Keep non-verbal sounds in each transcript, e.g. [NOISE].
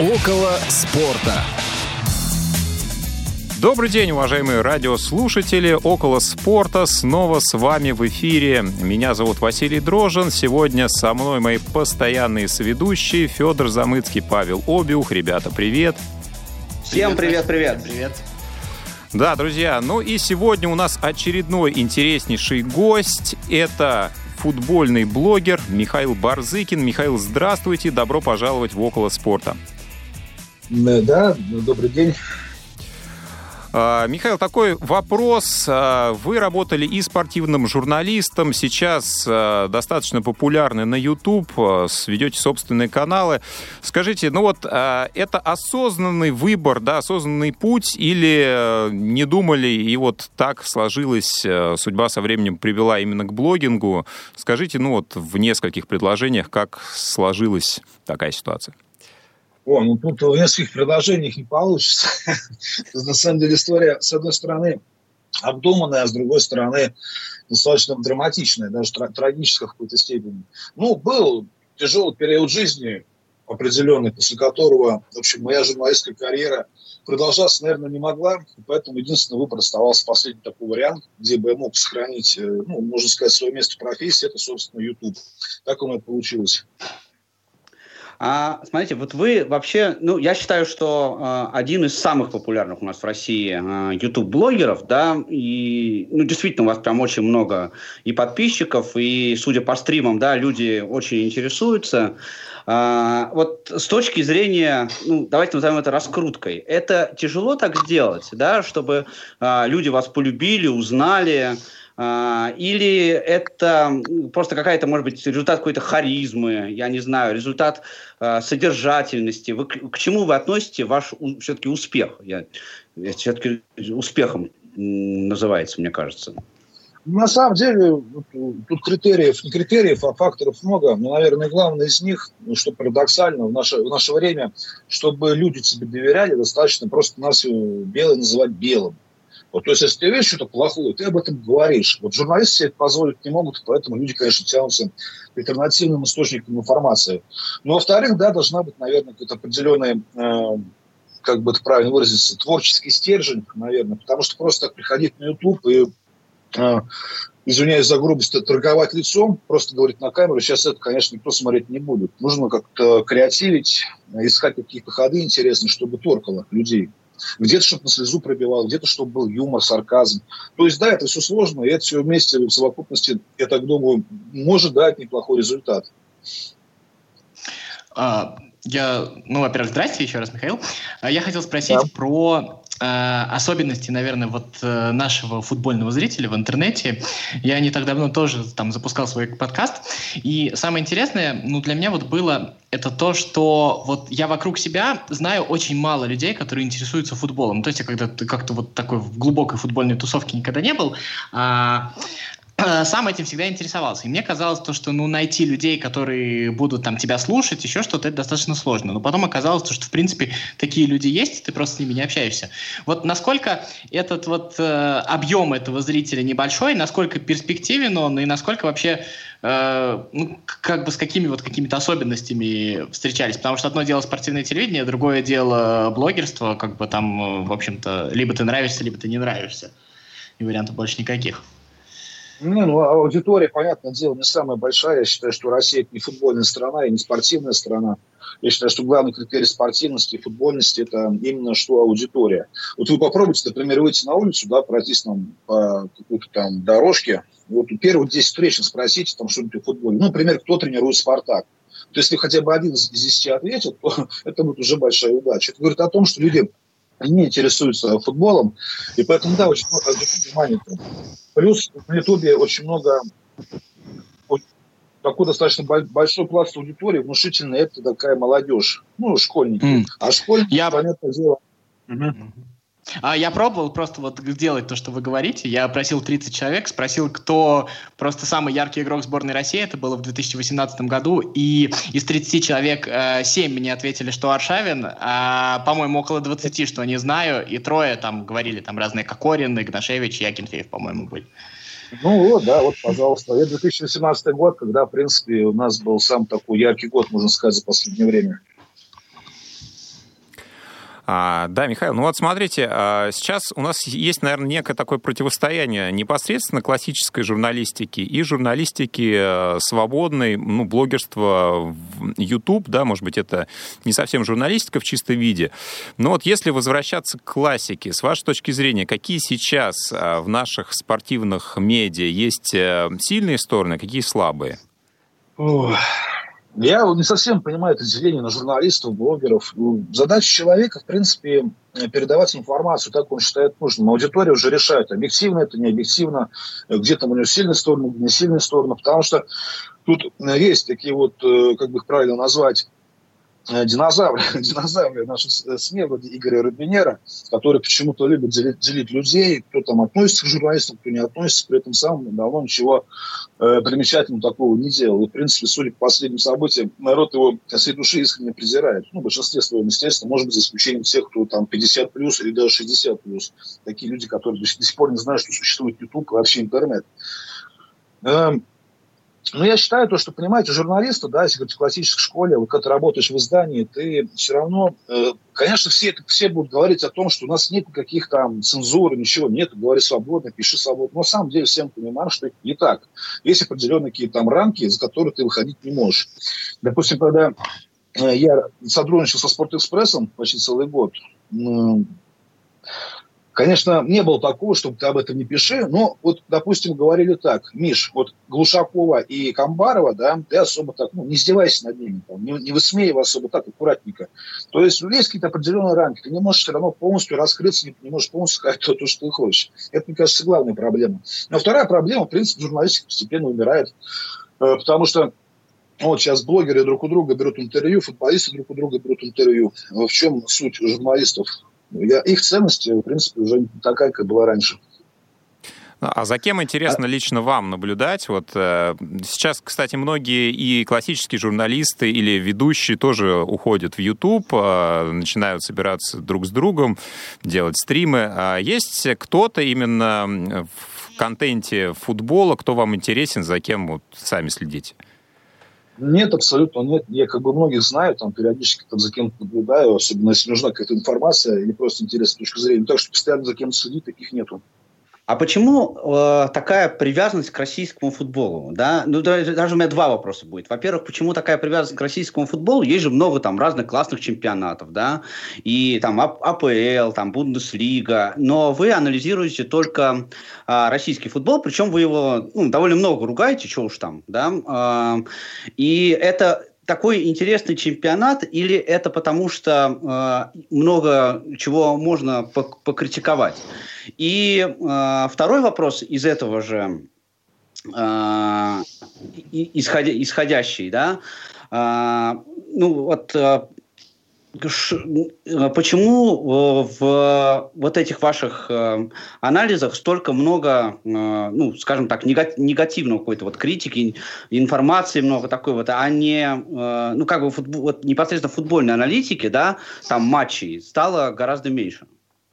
Около спорта. Добрый день, уважаемые радиослушатели. Около спорта снова с вами в эфире. Меня зовут Василий Дрожин. Сегодня со мной мои постоянные соведущие Федор Замыцкий, Павел Обиух. Ребята, привет. Всем привет, привет. Привет. Да, друзья, ну и сегодня у нас очередной интереснейший гость. Это футбольный блогер Михаил Барзыкин. Михаил, здравствуйте, добро пожаловать в «Около спорта». Да, добрый день. А, Михаил, такой вопрос. А, вы работали и спортивным журналистом, сейчас а, достаточно популярны на YouTube, ведете собственные каналы. Скажите, ну вот это осознанный выбор, да, осознанный путь или не думали и вот так сложилась, судьба со временем привела именно к блогингу? Скажите, ну вот в нескольких предложениях, как сложилась такая ситуация? О, ну тут в нескольких предложениях не получится. [LAUGHS] На самом деле история, с одной стороны, обдуманная, а с другой стороны, достаточно драматичная, даже трагическая в какой-то степени. Ну, был тяжелый период жизни определенный, после которого, в общем, моя журналистская карьера продолжаться, наверное, не могла, поэтому единственный выбор оставался последний такой вариант, где бы я мог сохранить, э, ну, можно сказать, свое место в профессии, это, собственно, YouTube. Так у меня получилось. А, смотрите, вот вы вообще, ну, я считаю, что э, один из самых популярных у нас в России э, YouTube-блогеров, да, и, ну, действительно, у вас прям очень много и подписчиков, и, судя по стримам, да, люди очень интересуются. А, вот с точки зрения, ну, давайте назовем это раскруткой, это тяжело так сделать, да, чтобы а, люди вас полюбили, узнали, или это просто какая-то, может быть, результат какой-то харизмы, я не знаю, результат э, содержательности. Вы, к, чему вы относите ваш все-таки успех? Я, я все-таки успехом называется, мне кажется. На самом деле, тут критериев, не критериев, а факторов много. Но, наверное, главное из них, ну, что парадоксально в наше, в наше время, чтобы люди тебе доверяли, достаточно просто нас белое называть белым. Вот, то есть, если ты видишь что-то плохое, ты об этом говоришь. Вот журналисты себе это позволить не могут, поэтому люди, конечно, тянутся к альтернативным источникам информации. Но, во-вторых, да, должна быть, наверное, какой-то определенный, э, как бы это правильно выразиться, творческий стержень, наверное, потому что просто так приходить на YouTube и э, извиняюсь за грубость, торговать лицом, просто говорить на камеру, сейчас это, конечно, никто смотреть не будет. Нужно как-то креативить, искать какие-то ходы интересные, чтобы торкало людей где-то, чтобы на слезу пробивал, где-то, чтобы был юмор, сарказм. То есть, да, это все сложно, и это все вместе в совокупности, я так думаю, может дать неплохой результат. А, я, ну, во-первых, здрасте еще раз, Михаил. А я хотел спросить да. про особенности, наверное, вот э, нашего футбольного зрителя в интернете. Я не так давно тоже там запускал свой подкаст, и самое интересное, ну, для меня вот было это то, что вот я вокруг себя знаю очень мало людей, которые интересуются футболом. То есть я когда-то как-то вот такой в глубокой футбольной тусовке никогда не был. А, Э, сам этим всегда интересовался. И мне казалось то, что ну, найти людей, которые будут там тебя слушать, еще что-то, это достаточно сложно. Но потом оказалось, то, что в принципе такие люди есть, и ты просто с ними не общаешься. Вот насколько этот вот э, объем этого зрителя небольшой, насколько перспективен он, и насколько вообще э, ну, как бы с какими вот какими-то особенностями встречались. Потому что одно дело спортивное телевидение, другое дело блогерство, как бы там, э, в общем-то, либо ты нравишься, либо ты не нравишься. И вариантов больше никаких. Не, ну, аудитория, понятное дело, не самая большая. Я считаю, что Россия это не футбольная страна и не спортивная страна. Я считаю, что главный критерий спортивности и футбольности – это именно что аудитория. Вот вы попробуйте, например, выйти на улицу, да, пройтись нам по какой-то там дорожке, вот у первых 10 встреч спросите там что-нибудь о футболе. Ну, например, кто тренирует «Спартак». То есть, если хотя бы один из 10 ответит, [LAUGHS] то это будет уже большая удача. Это говорит о том, что люди не интересуются футболом, и поэтому, да, очень много внимания. Плюс на Ютубе очень много такой достаточно большой пласт аудитории, внушительный, это такая молодежь, ну, школьники. Mm. А школьники, Я... понятное дело... Угу. А я пробовал просто вот сделать то, что вы говорите. Я просил 30 человек, спросил, кто просто самый яркий игрок сборной России. Это было в 2018 году. И из 30 человек э, 7 мне ответили, что Аршавин. А, по-моему, около 20, что не знаю. И трое там говорили там разные Кокорин, Игнашевич и Акинфеев, по-моему, были. Ну вот, да, вот, пожалуйста. Это 2018 год, когда, в принципе, у нас был сам такой яркий год, можно сказать, за последнее время. А, да, Михаил, ну вот смотрите, а, сейчас у нас есть, наверное, некое такое противостояние непосредственно классической журналистики и журналистики э, свободной, ну, блогерства в YouTube, да, может быть, это не совсем журналистика в чистом виде. Но вот если возвращаться к классике, с вашей точки зрения, какие сейчас а, в наших спортивных медиа есть э, сильные стороны, какие слабые? Я не совсем понимаю это деление на журналистов, блогеров. Ну, задача человека, в принципе, передавать информацию как он считает нужным. Аудитория уже решает, объективно это, не объективно, где там у него сильные стороны, где не сильные стороны. Потому что тут есть такие вот, э, как бы их правильно назвать, Э, динозавры, [LAUGHS] динозавры наши СМИ, вроде Игоря Рубинера, который почему-то любит делить, делить людей, кто там относится к журналистам, кто не относится, при этом сам давно ничего э, примечательного такого не делал. И, в принципе, судя по последним событиям, народ его всей души искренне презирает. Ну, в большинстве своем, естественно, может быть, за исключением тех, кто там 50 плюс или даже 60 плюс. Такие люди, которые до сих пор не знают, что существует YouTube и вообще интернет. Эм, ну, я считаю то, что, понимаете, журналисты, да, если говорить в классической школе, вот когда ты работаешь в издании, ты все равно, э, конечно, все, все будут говорить о том, что у нас нет никаких там цензуры, ничего нет, говори свободно, пиши свободно. Но на самом деле всем понимаем, что это не так. Есть определенные какие-то там рамки, за которые ты выходить не можешь. Допустим, когда э, я сотрудничал со Спортэкспрессом почти целый год, Конечно, не было такого, чтобы ты об этом не пиши, но вот, допустим, говорили так, Миш, вот Глушакова и Камбарова, да, ты особо так, ну, не издевайся над ними, там, не, не высмеивай особо так, аккуратненько. То есть есть какие-то определенные рамки, ты не можешь все равно полностью раскрыться, не, не можешь полностью сказать то, то, что ты хочешь. Это, мне кажется, главная проблема. Но вторая проблема, в принципе, журналистика постепенно умирает, э, потому что вот сейчас блогеры друг у друга берут интервью, футболисты друг у друга берут интервью. В чем суть журналистов? Я, их ценность, в принципе, уже такая, как была раньше. А за кем интересно а... лично вам наблюдать? Вот э, сейчас, кстати, многие и классические журналисты или ведущие тоже уходят в YouTube, э, начинают собираться друг с другом, делать стримы. А есть кто-то именно в контенте футбола, кто вам интересен, за кем вот сами следите? Нет, абсолютно нет. Я как бы многих знаю, там периодически там, за кем-то наблюдаю, особенно если нужна какая-то информация или просто интересная точка зрения. Так что постоянно за кем-то следить таких нету. А почему э, такая привязанность к российскому футболу? Да? Ну, даже у меня два вопроса будет. Во-первых, почему такая привязанность к российскому футболу? Есть же много там разных классных чемпионатов, да, и там АПЛ, там Бундеслига, но вы анализируете только э, российский футбол, причем вы его ну, довольно много ругаете, что уж там, да, э, и это такой интересный чемпионат, или это потому что э, много чего можно покритиковать? И э, второй вопрос из этого же э, исходя, исходящий, да, э, ну вот э, почему в вот этих ваших э, анализах столько много, э, ну, скажем так, негативного какой-то вот критики, информации много такой вот, а не, э, ну, как бы футбол, вот непосредственно футбольной аналитики, да, там матчей стало гораздо меньше.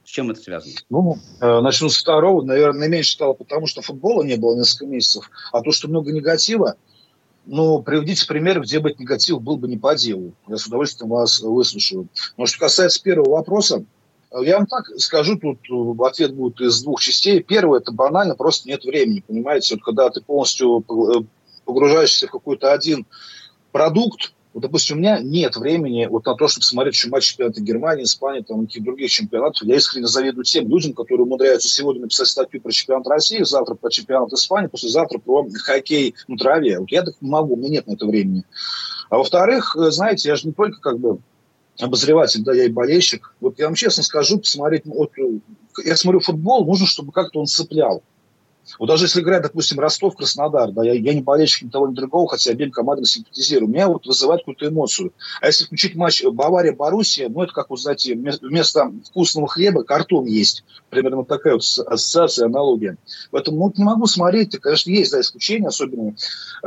С чем это связано? Ну, начну с второго. Наверное, меньше стало потому, что футбола не было несколько месяцев. А то, что много негатива, ну, приведите пример, где бы негатив был бы не по делу. Я с удовольствием вас выслушаю. Но что касается первого вопроса, я вам так скажу, тут ответ будет из двух частей. Первое, это банально, просто нет времени, понимаете? Вот когда ты полностью погружаешься в какой-то один продукт, вот, допустим, у меня нет времени вот на то, чтобы смотреть матч чемпионата Германии, Испании, там, каких других чемпионатов. Я искренне завидую тем людям, которые умудряются сегодня написать статью про чемпионат России, завтра про чемпионат Испании, послезавтра про хоккей на траве. Вот я так не могу, у меня нет на это времени. А во-вторых, э, знаете, я же не только как бы обозреватель, да, я и болельщик. Вот я вам честно скажу, посмотреть, вот, э, я смотрю футбол, нужно, чтобы как-то он цеплял. Вот даже если играть, допустим, Ростов-Краснодар, да, я, я не болельщик ни того, ни другого, хотя обеим командам симпатизирую, меня вот вызывает какую-то эмоцию. А если включить матч Бавария-Боруссия, ну, это как, вот, знаете, вместо вкусного хлеба картон есть. Примерно такая вот ассоциация, аналогия. Поэтому ну, не могу смотреть, конечно, есть, да, исключения, особенно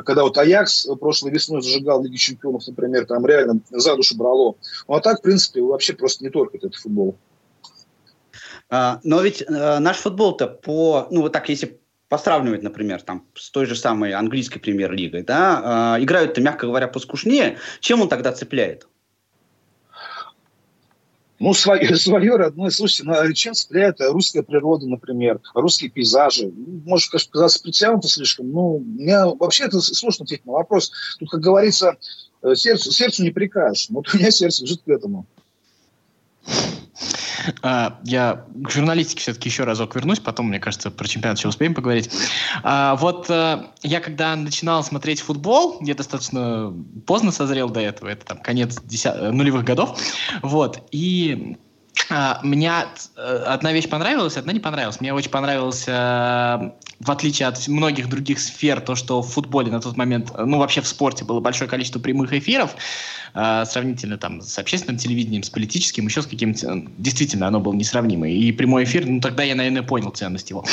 когда вот Аякс прошлой весной зажигал Лиги Чемпионов, например, там реально за душу брало. Ну, а так, в принципе, вообще просто не только этот футбол. А, но ведь э, наш футбол-то по, ну вот так, если посравнивать, например, там, с той же самой английской премьер-лигой, да, э, играют-то, мягко говоря, поскушнее, чем он тогда цепляет? Ну, свое, [LAUGHS] свое родное. Слушайте, ну, чем цепляет русская природа, например, русские пейзажи? Может, конечно, казаться притянуто слишком. Ну, меня вообще это сложно ответить на вопрос. Тут, как говорится, э, сердцу, сердцу не прикажешь. Вот у меня сердце лежит к этому. А, я к журналистике все-таки еще разок вернусь, потом, мне кажется, про чемпионат еще успеем поговорить. А, вот а, я когда начинал смотреть футбол, я достаточно поздно созрел до этого, это там конец десят... нулевых годов, вот, и а, меня одна вещь понравилась, одна не понравилась. Мне очень понравилось, в отличие от многих других сфер, то, что в футболе на тот момент, ну вообще в спорте было большое количество прямых эфиров, э, сравнительно там с общественным телевидением, с политическим, еще с каким-то... Действительно, оно было несравнимое. И прямой эфир, ну тогда я, наверное, понял ценность его.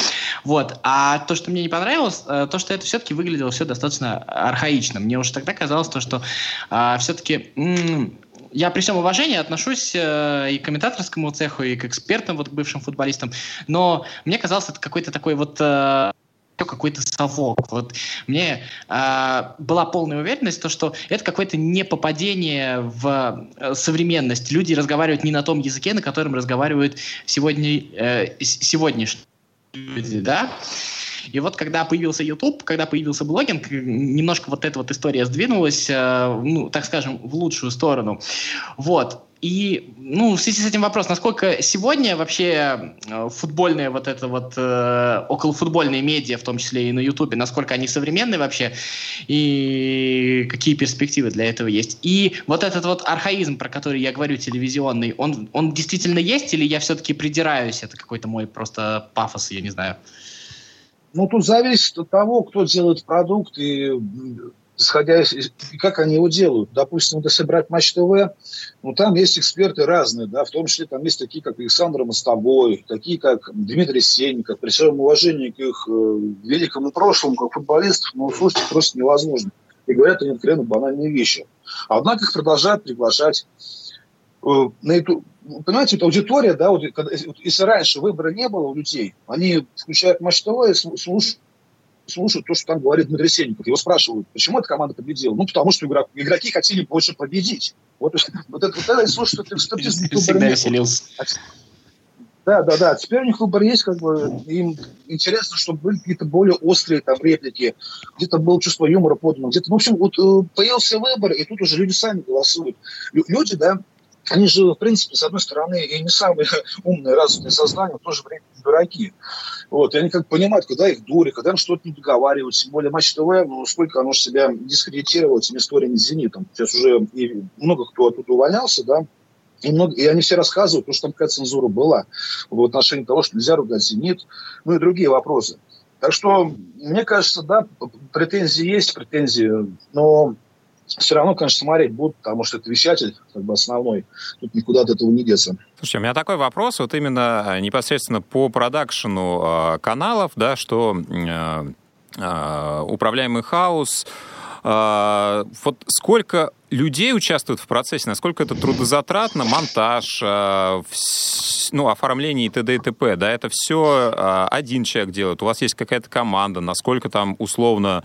Вот. А то, что мне не понравилось, э, то, что это все-таки выглядело все достаточно архаично. Мне уже тогда казалось то, что э, все-таки... М- я при всем уважении отношусь э, и к комментаторскому цеху, и к экспертам, вот к бывшим футболистам, но мне казалось, это какой-то такой вот э, какой-то совок. Вот мне э, была полная уверенность, то, что это какое-то непопадение в э, современность. Люди разговаривают не на том языке, на котором разговаривают сегодня, э, сегодняшние люди, да. И вот когда появился YouTube, когда появился блогинг, немножко вот эта вот история сдвинулась, э, ну, так скажем, в лучшую сторону. Вот. И, ну, в связи с этим вопрос, насколько сегодня вообще э, футбольные вот это вот, э, околофутбольные медиа, в том числе и на Ютубе, насколько они современные вообще, и какие перспективы для этого есть. И вот этот вот архаизм, про который я говорю, телевизионный, он, он действительно есть, или я все-таки придираюсь, это какой-то мой просто пафос, я не знаю. Ну, тут зависит от того, кто делает продукт и исходя из, как они его делают. Допустим, если брать Матч ТВ, ну, там есть эксперты разные, да, в том числе там есть такие, как Александр Мостовой, такие, как Дмитрий Сенников, при всем уважении к их э, великому прошлому, как футболистов, ну, слушайте, просто невозможно. И говорят они откровенно банальные вещи. Однако их продолжают приглашать э, на эту, понимаете, вот аудитория, да, вот, когда, если раньше выбора не было у людей, они включают Матч ТВ и слушают слушают то, что там говорит Дмитрий Сенников. Его спрашивают, почему эта команда победила? Ну, потому что игрок, игроки хотели больше победить. Вот, [LAUGHS] вот это, вот это слушай, что статистику Всегда веселился. Да, да, да. Теперь у них выбор есть, как бы им интересно, чтобы были какие-то более острые там реплики, где-то было чувство юмора подано, где-то, в общем, вот э, появился выбор, и тут уже люди сами голосуют. Люди, да, они же, в принципе, с одной стороны, и не самые [LAUGHS] умные, развитые сознания, в то же время дураки. Вот, и они как понимают, когда их дурят, когда им что-то не договаривают. Тем более Матч ТВ, ну, сколько оно себя дискредитировало этими историями с «Зенитом». Сейчас уже и много кто оттуда увольнялся, да, и, много, и они все рассказывают, потому что там какая цензура была в отношении того, что нельзя ругать «Зенит», ну и другие вопросы. Так что, мне кажется, да, претензии есть, претензии, но все равно, конечно, смотреть будут, потому что это вещатель как бы основной. Тут никуда от этого не деться. Слушайте, у меня такой вопрос, вот именно э, непосредственно по продакшену э, каналов, да, что э, э, управляемый хаос, э, вот сколько людей участвуют в процессе, насколько это трудозатратно, монтаж, э, ну, оформление и т.д. и т.п., да, это все э, один человек делает, у вас есть какая-то команда, насколько там условно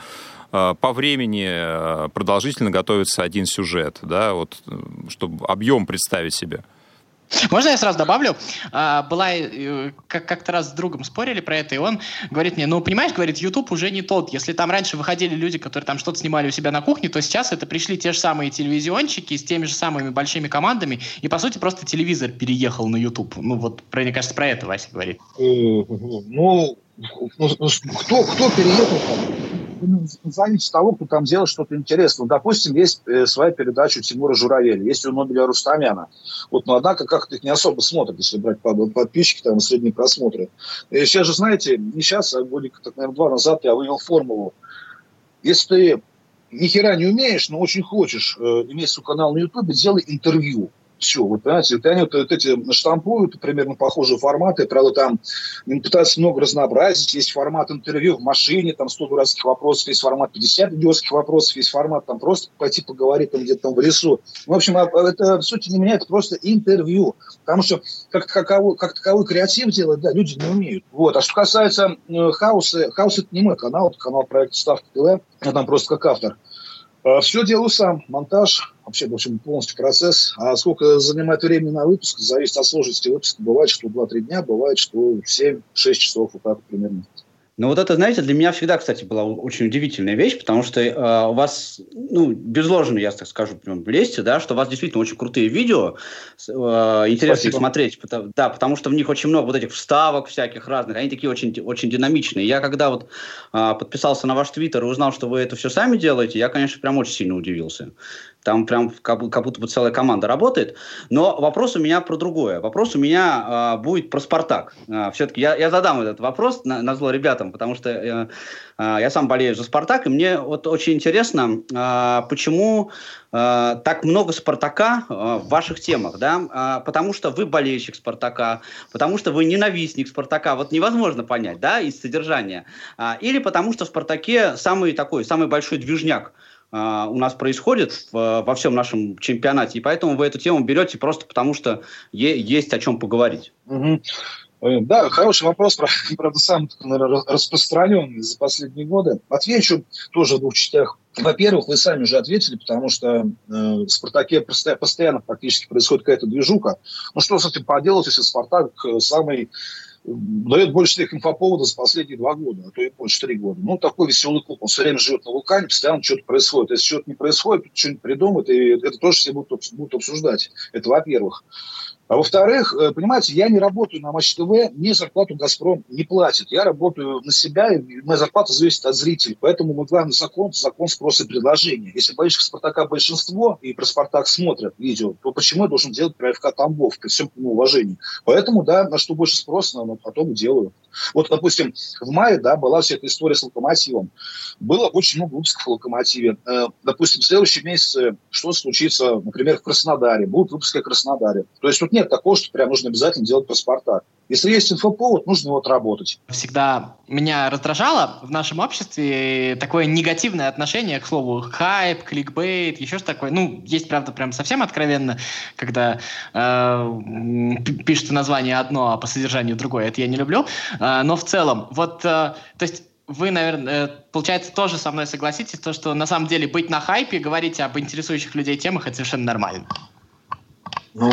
по времени э, продолжительно готовится один сюжет, да, вот, э, чтобы объем представить себе. Можно я сразу добавлю? А, была, как-то раз с другом спорили про это, и он говорит мне, ну, понимаешь, говорит, YouTube уже не тот. Если там раньше выходили люди, которые там что-то снимали у себя на кухне, то сейчас это пришли те же самые телевизионщики с теми же самыми большими командами, и, по сути, просто телевизор переехал на YouTube. Ну, вот, мне кажется, про это Вася говорит. Ну, ну кто, кто переехал там? зависит от того, кто там делает что-то интересное. Допустим, есть э, своя передача у Тимура Журавеля, есть у Нобеля Рустамяна. Вот, но однако как-то их не особо смотрят, если брать подписчики, там, средние просмотры. И сейчас же, знаете, не сейчас, а годик, так, наверное, два назад я вывел формулу. Если ты ни хера не умеешь, но очень хочешь э, иметь свой канал на Ютубе, делай интервью все. Вот, понимаете, вот они вот, вот эти штампуют примерно похожие форматы, правда, там пытаются много разнообразить, есть формат интервью в машине, там 100 дурацких вопросов, есть формат 50 идиотских вопросов, есть формат там просто пойти поговорить там где-то там в лесу. В общем, а, а это, в сути, не меня, это просто интервью, потому что как таковой, как таковой креатив делать, да, люди не умеют. Вот. А что касается э, хаоса, хаос это не мой канал, это канал проекта Ставка ТВ, я там просто как автор. А, все делаю сам. Монтаж, вообще, в общем, полностью процесс. А сколько занимает времени на выпуск, зависит от сложности выпуска. Бывает, что 2-3 дня, бывает, что 7-6 часов, вот так примерно. Ну вот это, знаете, для меня всегда, кстати, была очень удивительная вещь, потому что э, у вас, ну, без ложно, я так скажу, прям лезьте, да, что у вас действительно очень крутые видео, э, интересно Спасибо. смотреть, потому, да, потому что в них очень много вот этих вставок всяких разных, они такие очень, очень динамичные. Я когда вот э, подписался на ваш твиттер и узнал, что вы это все сами делаете, я, конечно, прям очень сильно удивился. Там прям как, будто бы целая команда работает. Но вопрос у меня про другое. Вопрос у меня э, будет про «Спартак». Э, все-таки я, я задам этот вопрос на, на зло ребятам, потому что э, э, я сам болею за «Спартак», и мне вот очень интересно, э, почему э, так много «Спартака» э, в ваших темах, да? Э, потому что вы болельщик «Спартака», потому что вы ненавистник «Спартака». Вот невозможно понять, да, из содержания. Э, или потому что в «Спартаке» самый такой, самый большой движняк – Uh, у нас происходит в, во всем нашем чемпионате, и поэтому вы эту тему берете просто потому, что е- есть о чем поговорить. Угу. Да, хороший вопрос, [LAUGHS] правда, самый наверное, распространенный за последние годы. Отвечу тоже в двух частях. Во-первых, вы сами уже ответили, потому что э, в «Спартаке» постоянно практически происходит какая-то движуха. Ну что с этим поделать, если «Спартак» самый дает больше всех инфоповодов за последние два года, а то и больше, три года. Ну, такой веселый клуб, он все время живет на вулкане, постоянно что-то происходит. Если что-то не происходит, что-нибудь придумают, и это тоже все будут, будут обсуждать. Это во-первых. А во-вторых, э, понимаете, я не работаю на Матч ТВ, мне зарплату «Газпром» не платит. Я работаю на себя, и моя зарплата зависит от зрителей. Поэтому мой главный закон – закон спроса и предложения. Если болельщиков «Спартака» большинство, и про «Спартак» смотрят видео, то почему я должен делать про ФК Тамбов, при всем уважении? Поэтому, да, на что больше спроса, на потом и делаю. Вот, допустим, в мае, да, была вся эта история с «Локомотивом». Было очень много выпусков о «Локомотиве». Э, допустим, в следующем месяце что случится, например, в Краснодаре. Будут выпуски о Краснодаре. То есть тут нет такого, что прям нужно обязательно делать про «Спартак». Если есть инфоповод, нужно его отработать. Всегда меня раздражало в нашем обществе такое негативное отношение к слову хайп, кликбейт, еще что такое. Ну, есть, правда, прям совсем откровенно, когда э, пишется название одно, а по содержанию другое. Это я не люблю. Э, но в целом, вот, э, то есть вы, наверное, э, получается, тоже со мной согласитесь, то, что на самом деле быть на хайпе, говорить об интересующих людей темах, это совершенно нормально. Ну,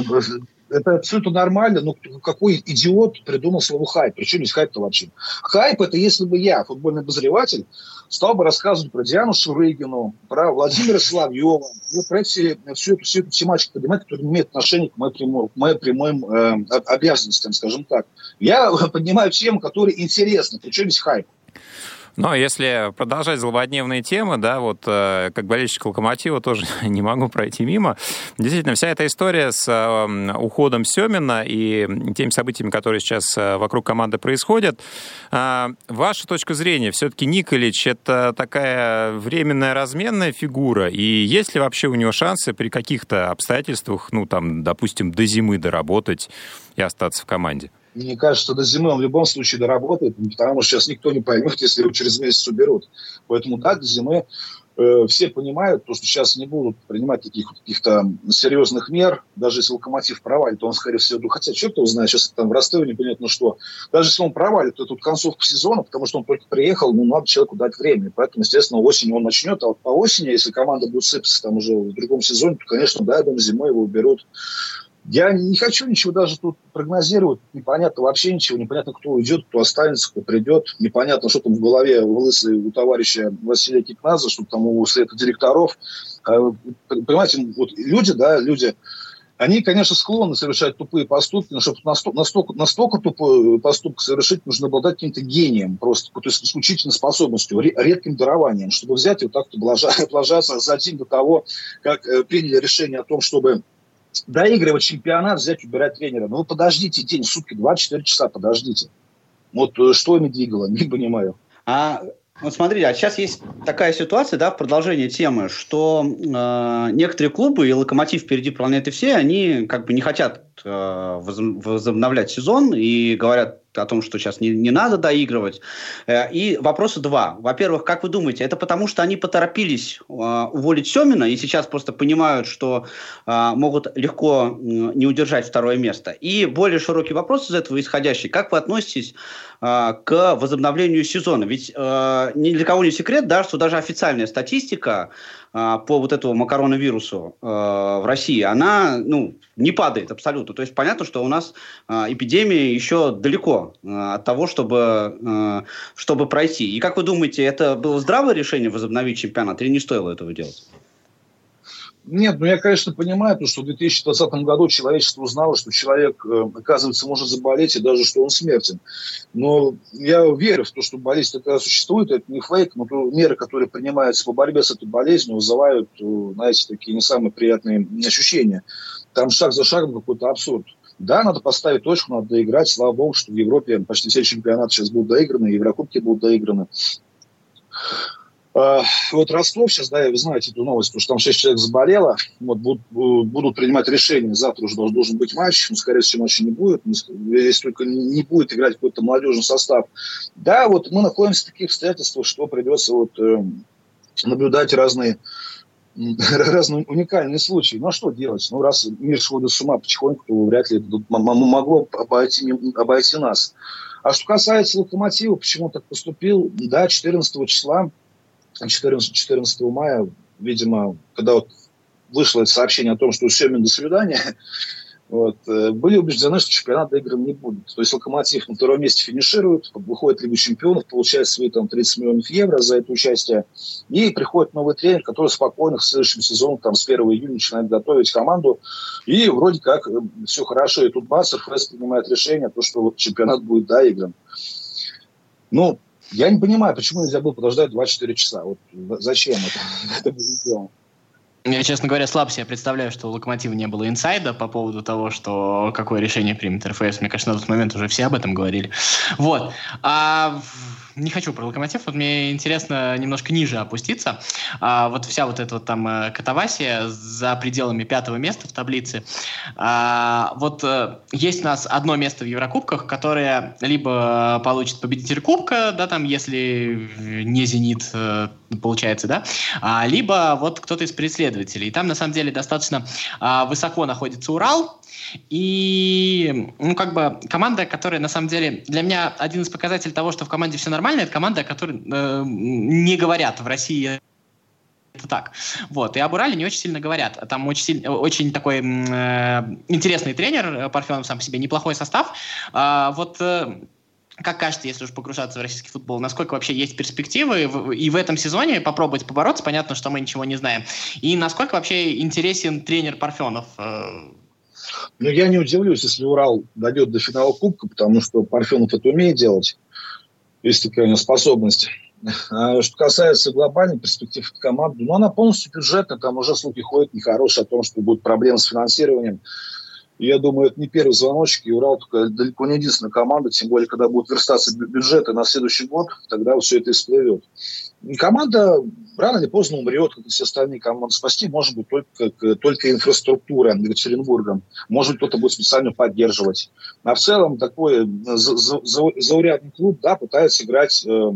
это абсолютно нормально, но какой идиот придумал слово хайп? Причем здесь хайп-то вообще? Хайп – это если бы я, футбольный обозреватель, стал бы рассказывать про Диану Шурыгину, про Владимира Соловьева, про все, всю, эту, всю эту тематику поднимать, которая не имеет отношения к моим, моим прямым э, обязанностям, скажем так. Я [LAUGHS] поднимаю тему, которая интересна, причем здесь хайп. Но если продолжать злободневные темы, да, вот э, как болельщик «Локомотива» тоже [LAUGHS] не могу пройти мимо. Действительно, вся эта история с э, уходом Семина и теми событиями, которые сейчас э, вокруг команды происходят, ваша точка зрения, все-таки Николич — это такая временная разменная фигура, и есть ли вообще у него шансы при каких-то обстоятельствах, ну, там, допустим, до зимы доработать и остаться в команде? Мне кажется, что до зимы он в любом случае доработает, потому что сейчас никто не поймет, если его через месяц уберут. Поэтому да, до зимы э, все понимают, то, что сейчас не будут принимать таких каких-то серьезных мер. Даже если локомотив провалит, то он, скорее всего, хотя черт его знает, сейчас там в Ростове непонятно что. Даже если он провалит, то тут концовка сезона, потому что он только приехал, ну, надо человеку дать время. Поэтому, естественно, осенью он начнет, а вот по осени, если команда будет сыпаться там уже в другом сезоне, то, конечно, да, я думаю, зимой его уберут. Я не хочу ничего даже тут прогнозировать. Непонятно вообще ничего. Непонятно, кто уйдет, кто останется, кто придет. Непонятно, что там в голове у лысой у товарища Василия Кикназа, что там у совета директоров. А, понимаете, вот люди, да, люди, они, конечно, склонны совершать тупые поступки, но чтобы настолько, настолько, настолько тупой поступок совершить, нужно обладать каким-то гением просто, то есть исключительно способностью, редким дарованием, чтобы взять и вот так-то облажаться [LAUGHS] за день до того, как э, приняли решение о том, чтобы доигрывать чемпионат, взять, убирать тренера. Ну, подождите день, сутки, 24 часа подождите. Вот э, что ими двигало, [LAUGHS] не понимаю. А вот смотрите, а сейчас есть такая ситуация, да, в продолжении темы, что э, некоторые клубы и Локомотив впереди планеты все, они как бы не хотят возобновлять сезон и говорят, о том, что сейчас не, не надо доигрывать. Э, и вопросы два. Во-первых, как вы думаете, это потому, что они поторопились э, уволить Семина и сейчас просто понимают, что э, могут легко э, не удержать второе место? И более широкий вопрос из этого исходящий. Как вы относитесь э, к возобновлению сезона? Ведь э, ни для кого не секрет, да, что даже официальная статистика по вот этому макароновирусу в России, она ну, не падает абсолютно. То есть понятно, что у нас эпидемия еще далеко от того, чтобы, чтобы пройти. И как вы думаете, это было здравое решение возобновить чемпионат или не стоило этого делать? Нет, ну я, конечно, понимаю, то, что в 2020 году человечество узнало, что человек, э, оказывается, может заболеть и даже, что он смертен. Но я верю в то, что болезнь такая существует, это не фейк, но меры, которые принимаются по борьбе с этой болезнью, вызывают, э, знаете, такие не самые приятные ощущения. Там шаг за шагом какой-то абсурд. Да, надо поставить точку, надо доиграть. Слава богу, что в Европе почти все чемпионаты сейчас будут доиграны, Еврокубки будут доиграны. А, вот Ростов сейчас, да, вы знаете эту новость, потому что там 6 человек заболело. Вот будут, будут принимать решение. Завтра уже должен, быть матч. Но, скорее всего, матча не будет. Если только не будет играть какой-то молодежный состав. Да, вот мы находимся в таких обстоятельствах, что придется вот э, наблюдать разные [LAUGHS] разные уникальные случаи. Ну, а что делать? Ну, раз мир сходит с ума потихоньку, то вряд ли могло обойти, обойти нас. А что касается Локомотива, почему он так поступил? Да, 14 числа 14, 14 мая, видимо, когда вот вышло это сообщение о том, что Семин до свидания, [LAUGHS] вот, э, были убеждены, что чемпионат доигран не будет. То есть «Локомотив» на втором месте финиширует, выходит в чемпионов, получает свои там, 30 миллионов евро за это участие, и приходит новый тренер, который спокойно в следующем сезоне, там, с 1 июня начинает готовить команду, и вроде как э, все хорошо. И тут бац, РФС принимает решение, то, что вот чемпионат будет доигран. Ну, я не понимаю, почему нельзя было подождать 24 часа. Вот зачем это, [LAUGHS] это было сделано? Я, честно говоря, слабо себе представляю, что у Локомотива не было инсайда по поводу того, что какое решение примет РФС. Мне кажется, на тот момент уже все об этом говорили. Вот. А не хочу про Локомотив, вот мне интересно немножко ниже опуститься. А, вот вся вот эта вот там э, катавасия за пределами пятого места в таблице. А, вот а, есть у нас одно место в Еврокубках, которое либо получит победитель Кубка, да, там, если не Зенит э, получается, да, а, либо вот кто-то из преследователей. И там, на самом деле, достаточно а, высоко находится Урал, и, ну, как бы, команда, которая, на самом деле, для меня один из показателей того, что в команде все нормально, это команда, о которой э, не говорят в России это так. Вот. И об Урале не очень сильно говорят. Там очень, сильно, очень такой э, интересный тренер, Парфенов сам по себе, неплохой состав. А, вот э, как кажется, если уж погружаться в российский футбол, насколько вообще есть перспективы и в этом сезоне попробовать побороться, понятно, что мы ничего не знаем. И насколько вообще интересен тренер Парфенов э, но я не удивлюсь, если Урал дойдет до финала Кубка, потому что Парфенов это умеет делать. Есть такая у него способность. А что касается глобальной перспектив команды, ну, она полностью бюджетная, там уже слухи ходят нехорошие о том, что будут проблемы с финансированием. Я думаю, это не первый звоночек, и Урал только далеко не единственная команда, тем более, когда будут верстаться бюджеты на следующий год, тогда все это и. Команда рано или поздно умрет, как и все остальные команды. Спасти может быть только, только инфраструктура Екатеринбургом. Может быть, кто-то будет специально поддерживать. А в целом такой заурядный клуб да, пытается играть э,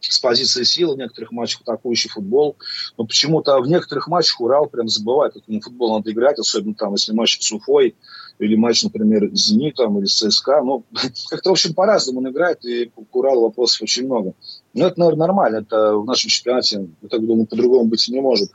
с позиции силы в некоторых матчах атакующий футбол. Но почему-то в некоторых матчах Урал прям забывает, как ему футбол надо играть, особенно там, если матч с Уфой или матч, например, с Зенитом или с ЦСКА. Ну, [LAUGHS] как-то, в общем, по-разному он играет, и к Уралу вопросов очень много. Но это, наверное, нормально. Это в нашем чемпионате, я так думаю, по-другому быть не может.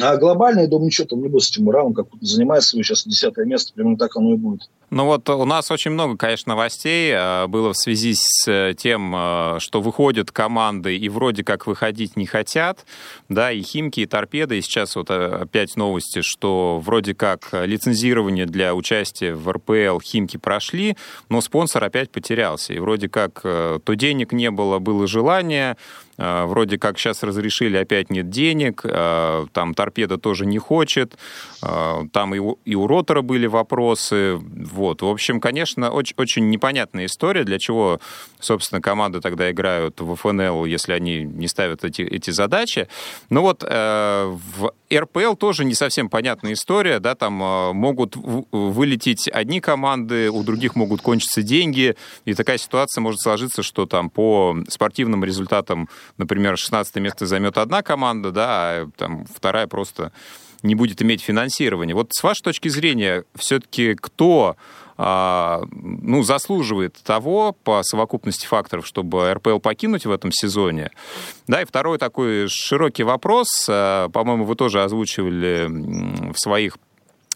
А глобально, я думаю, ничего там не будет с этим Уралом, как занимается сейчас десятое место, примерно так оно и будет. Ну вот у нас очень много, конечно, новостей э, было в связи с э, тем, э, что выходят команды и вроде как выходить не хотят, да, и Химки, и Торпеды, и сейчас вот опять новости, что вроде как лицензирование для участия в РПЛ Химки прошли, но спонсор опять потерялся, и вроде как то денег не было, было желание, вроде как сейчас разрешили, опять нет денег, там Торпеда тоже не хочет, там и у, и у Ротора были вопросы, вот. В общем, конечно, очень, очень непонятная история, для чего, собственно, команды тогда играют в ФНЛ, если они не ставят эти, эти задачи. Ну вот э, в РПЛ тоже не совсем понятная история, да, там э, могут вылететь одни команды, у других могут кончиться деньги, и такая ситуация может сложиться, что там по спортивным результатам, например, 16 место займет одна команда, да, а там вторая просто не будет иметь финансирования. Вот с вашей точки зрения, все-таки кто а, ну, заслуживает того по совокупности факторов, чтобы РПЛ покинуть в этом сезоне. Да, и второй такой широкий вопрос, а, по-моему, вы тоже озвучивали в своих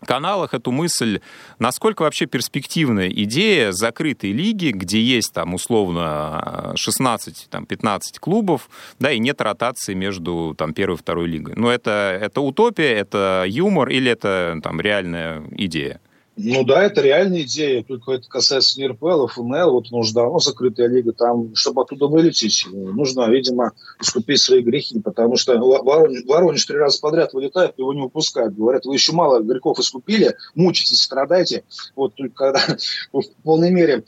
каналах эту мысль, насколько вообще перспективная идея закрытой лиги, где есть там условно 16-15 клубов, да, и нет ротации между там первой и второй лигой. Но это, это утопия, это юмор или это там реальная идея? Ну да, это реальная идея, только это касается не РПЛ, ФНЛ, вот нужна давно закрытая лига, там, чтобы оттуда вылететь, нужно, видимо, искупить свои грехи, потому что Воронеж, Воронеж три раза подряд вылетает, его не выпускают. Говорят, вы еще мало грехов искупили, мучитесь, страдаете, вот только когда [LAUGHS] в полной мере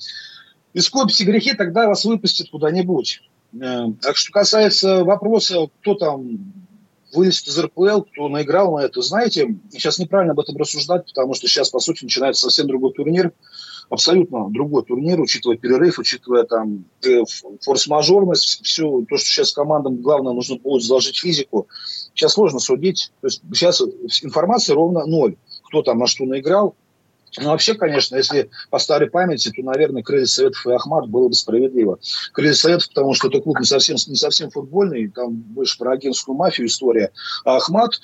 искупите грехи, тогда вас выпустят куда-нибудь. Э, а что касается вопроса, кто там вылезет из РПЛ, кто наиграл на это, знаете, сейчас неправильно об этом рассуждать, потому что сейчас, по сути, начинается совсем другой турнир, абсолютно другой турнир, учитывая перерыв, учитывая там э, форс-мажорность, все то, что сейчас командам главное нужно будет заложить физику. Сейчас сложно судить. То есть сейчас информация ровно ноль. Кто там на что наиграл, ну, вообще, конечно, если по старой памяти, то, наверное, Крылья Советов и Ахмат было бы справедливо. Крылья Советов, потому что это клуб не совсем, не совсем футбольный, там больше про агентскую мафию история. А Ахмат,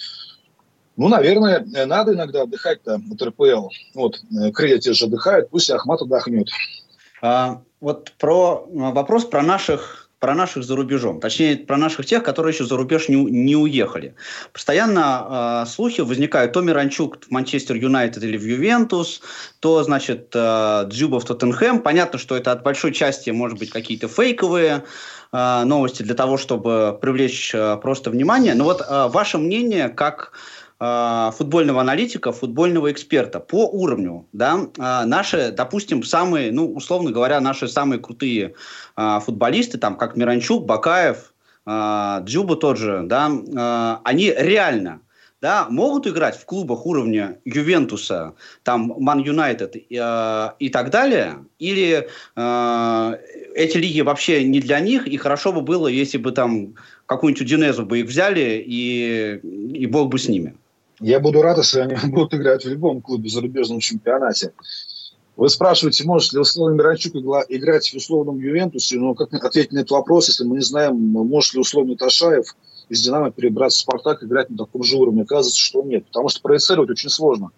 ну, наверное, надо иногда отдыхать-то от РПЛ. Вот, э, Крылья те же отдыхают, пусть Ахмат отдохнет. А, вот про вопрос про наших про наших за рубежом, точнее, про наших тех, которые еще за рубеж не, не уехали. Постоянно э, слухи возникают, то Миранчук в Манчестер Юнайтед или в Ювентус, то, значит, э, Дзюба в Тоттенхэм. Понятно, что это от большой части, может быть, какие-то фейковые э, новости для того, чтобы привлечь э, просто внимание. Но вот э, ваше мнение, как э, футбольного аналитика, футбольного эксперта по уровню, да, э, наши, допустим, самые, ну, условно говоря, наши самые крутые э, футболисты, там, как Миранчук, Бакаев, э, Джуба тот же, да, э, они реально да, могут играть в клубах уровня Ювентуса, там Ман Юнайтед э, и так далее, или э, эти лиги вообще не для них, и хорошо бы было, если бы там какую-нибудь Удинезу бы их взяли, и, и бог бы с ними. Я буду рад, если они [LAUGHS] будут играть в любом клубе в зарубежном чемпионате. Вы спрашиваете, может ли условно Миранчук играть в условном Ювентусе, но как ответить на этот вопрос, если мы не знаем, может ли условно Ташаев из «Динамо» перебраться в «Спартак» играть на таком же уровне? Оказывается, что нет, потому что проецировать очень сложно.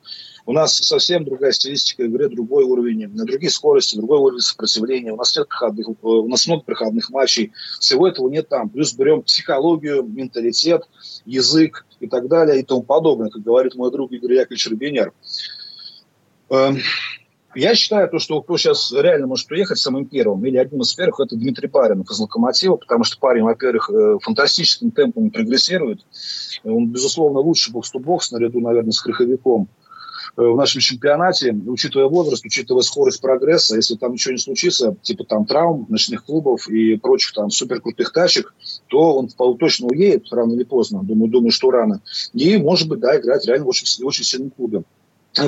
У нас совсем другая стилистика игры, другой уровень, на другие скорости, другой уровень сопротивления. У нас нет проходных, у нас много проходных матчей. Всего этого нет там. Плюс берем психологию, менталитет, язык, и так далее и тому подобное, как говорит мой друг Игорь Яковлевич Рубинер. Эм, я считаю, то, что кто сейчас реально может приехать самым первым или одним из первых, это Дмитрий Паринов из «Локомотива», потому что парень, во-первых, э, фантастическим темпом прогрессирует. Он, безусловно, лучший бокс-то-бокс, наряду, наверное, с Крыховиком. Э, в нашем чемпионате, учитывая возраст, учитывая скорость прогресса, если там ничего не случится, типа там травм, ночных клубов и прочих там суперкрутых тачек, то он точно уедет рано или поздно, думаю, думаю, что рано. И, может быть, да, играть реально очень, очень сильном клубе.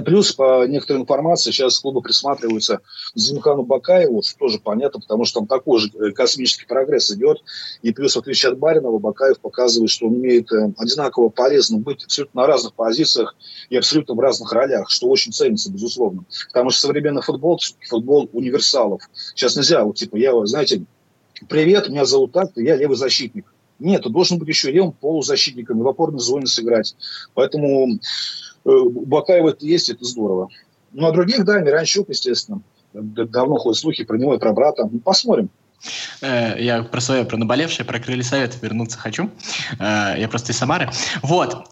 Плюс, по некоторой информации, сейчас клубы присматриваются к Зинхану Бакаеву, что тоже понятно, потому что там такой же э, космический прогресс идет. И плюс, в отличие от Баринова, Бакаев показывает, что он умеет э, одинаково полезно быть абсолютно на разных позициях и абсолютно в разных ролях, что очень ценится, безусловно. Потому что современный футбол – футбол универсалов. Сейчас нельзя, вот типа, я, знаете, привет, меня зовут так, я левый защитник. Нет, ты должен быть еще левым полузащитником в опорной зоне сыграть. Поэтому Бакаева это есть, это здорово. Ну, а других, да, Миранчук, естественно. Давно ходят слухи про него и про брата. Ну, посмотрим. Э, я про свое, про наболевшее, про крылья совета вернуться хочу. Э, я просто из Самары. Вот.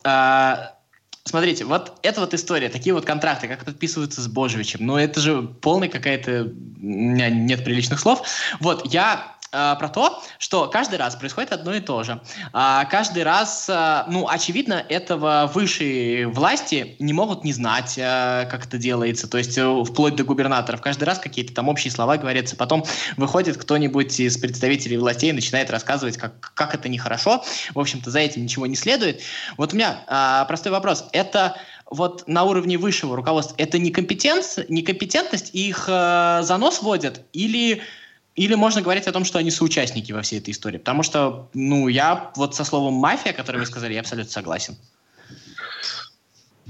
Смотрите, вот эта вот история, такие вот контракты, как подписываются с Божевичем, ну это же полная какая-то... У меня нет приличных слов. Вот, я э, про то, что каждый раз происходит одно и то же. А каждый раз, э, ну, очевидно, этого высшие власти не могут не знать, э, как это делается, то есть вплоть до губернаторов. Каждый раз какие-то там общие слова говорятся, потом выходит кто-нибудь из представителей властей и начинает рассказывать, как, как это нехорошо. В общем-то, за этим ничего не следует. Вот у меня э, простой вопрос. Это вот на уровне высшего руководства это некомпетенция, некомпетентность, их э, занос вводят или или можно говорить о том, что они соучастники во всей этой истории? Потому что, ну, я вот со словом «мафия», которое вы сказали, я абсолютно согласен.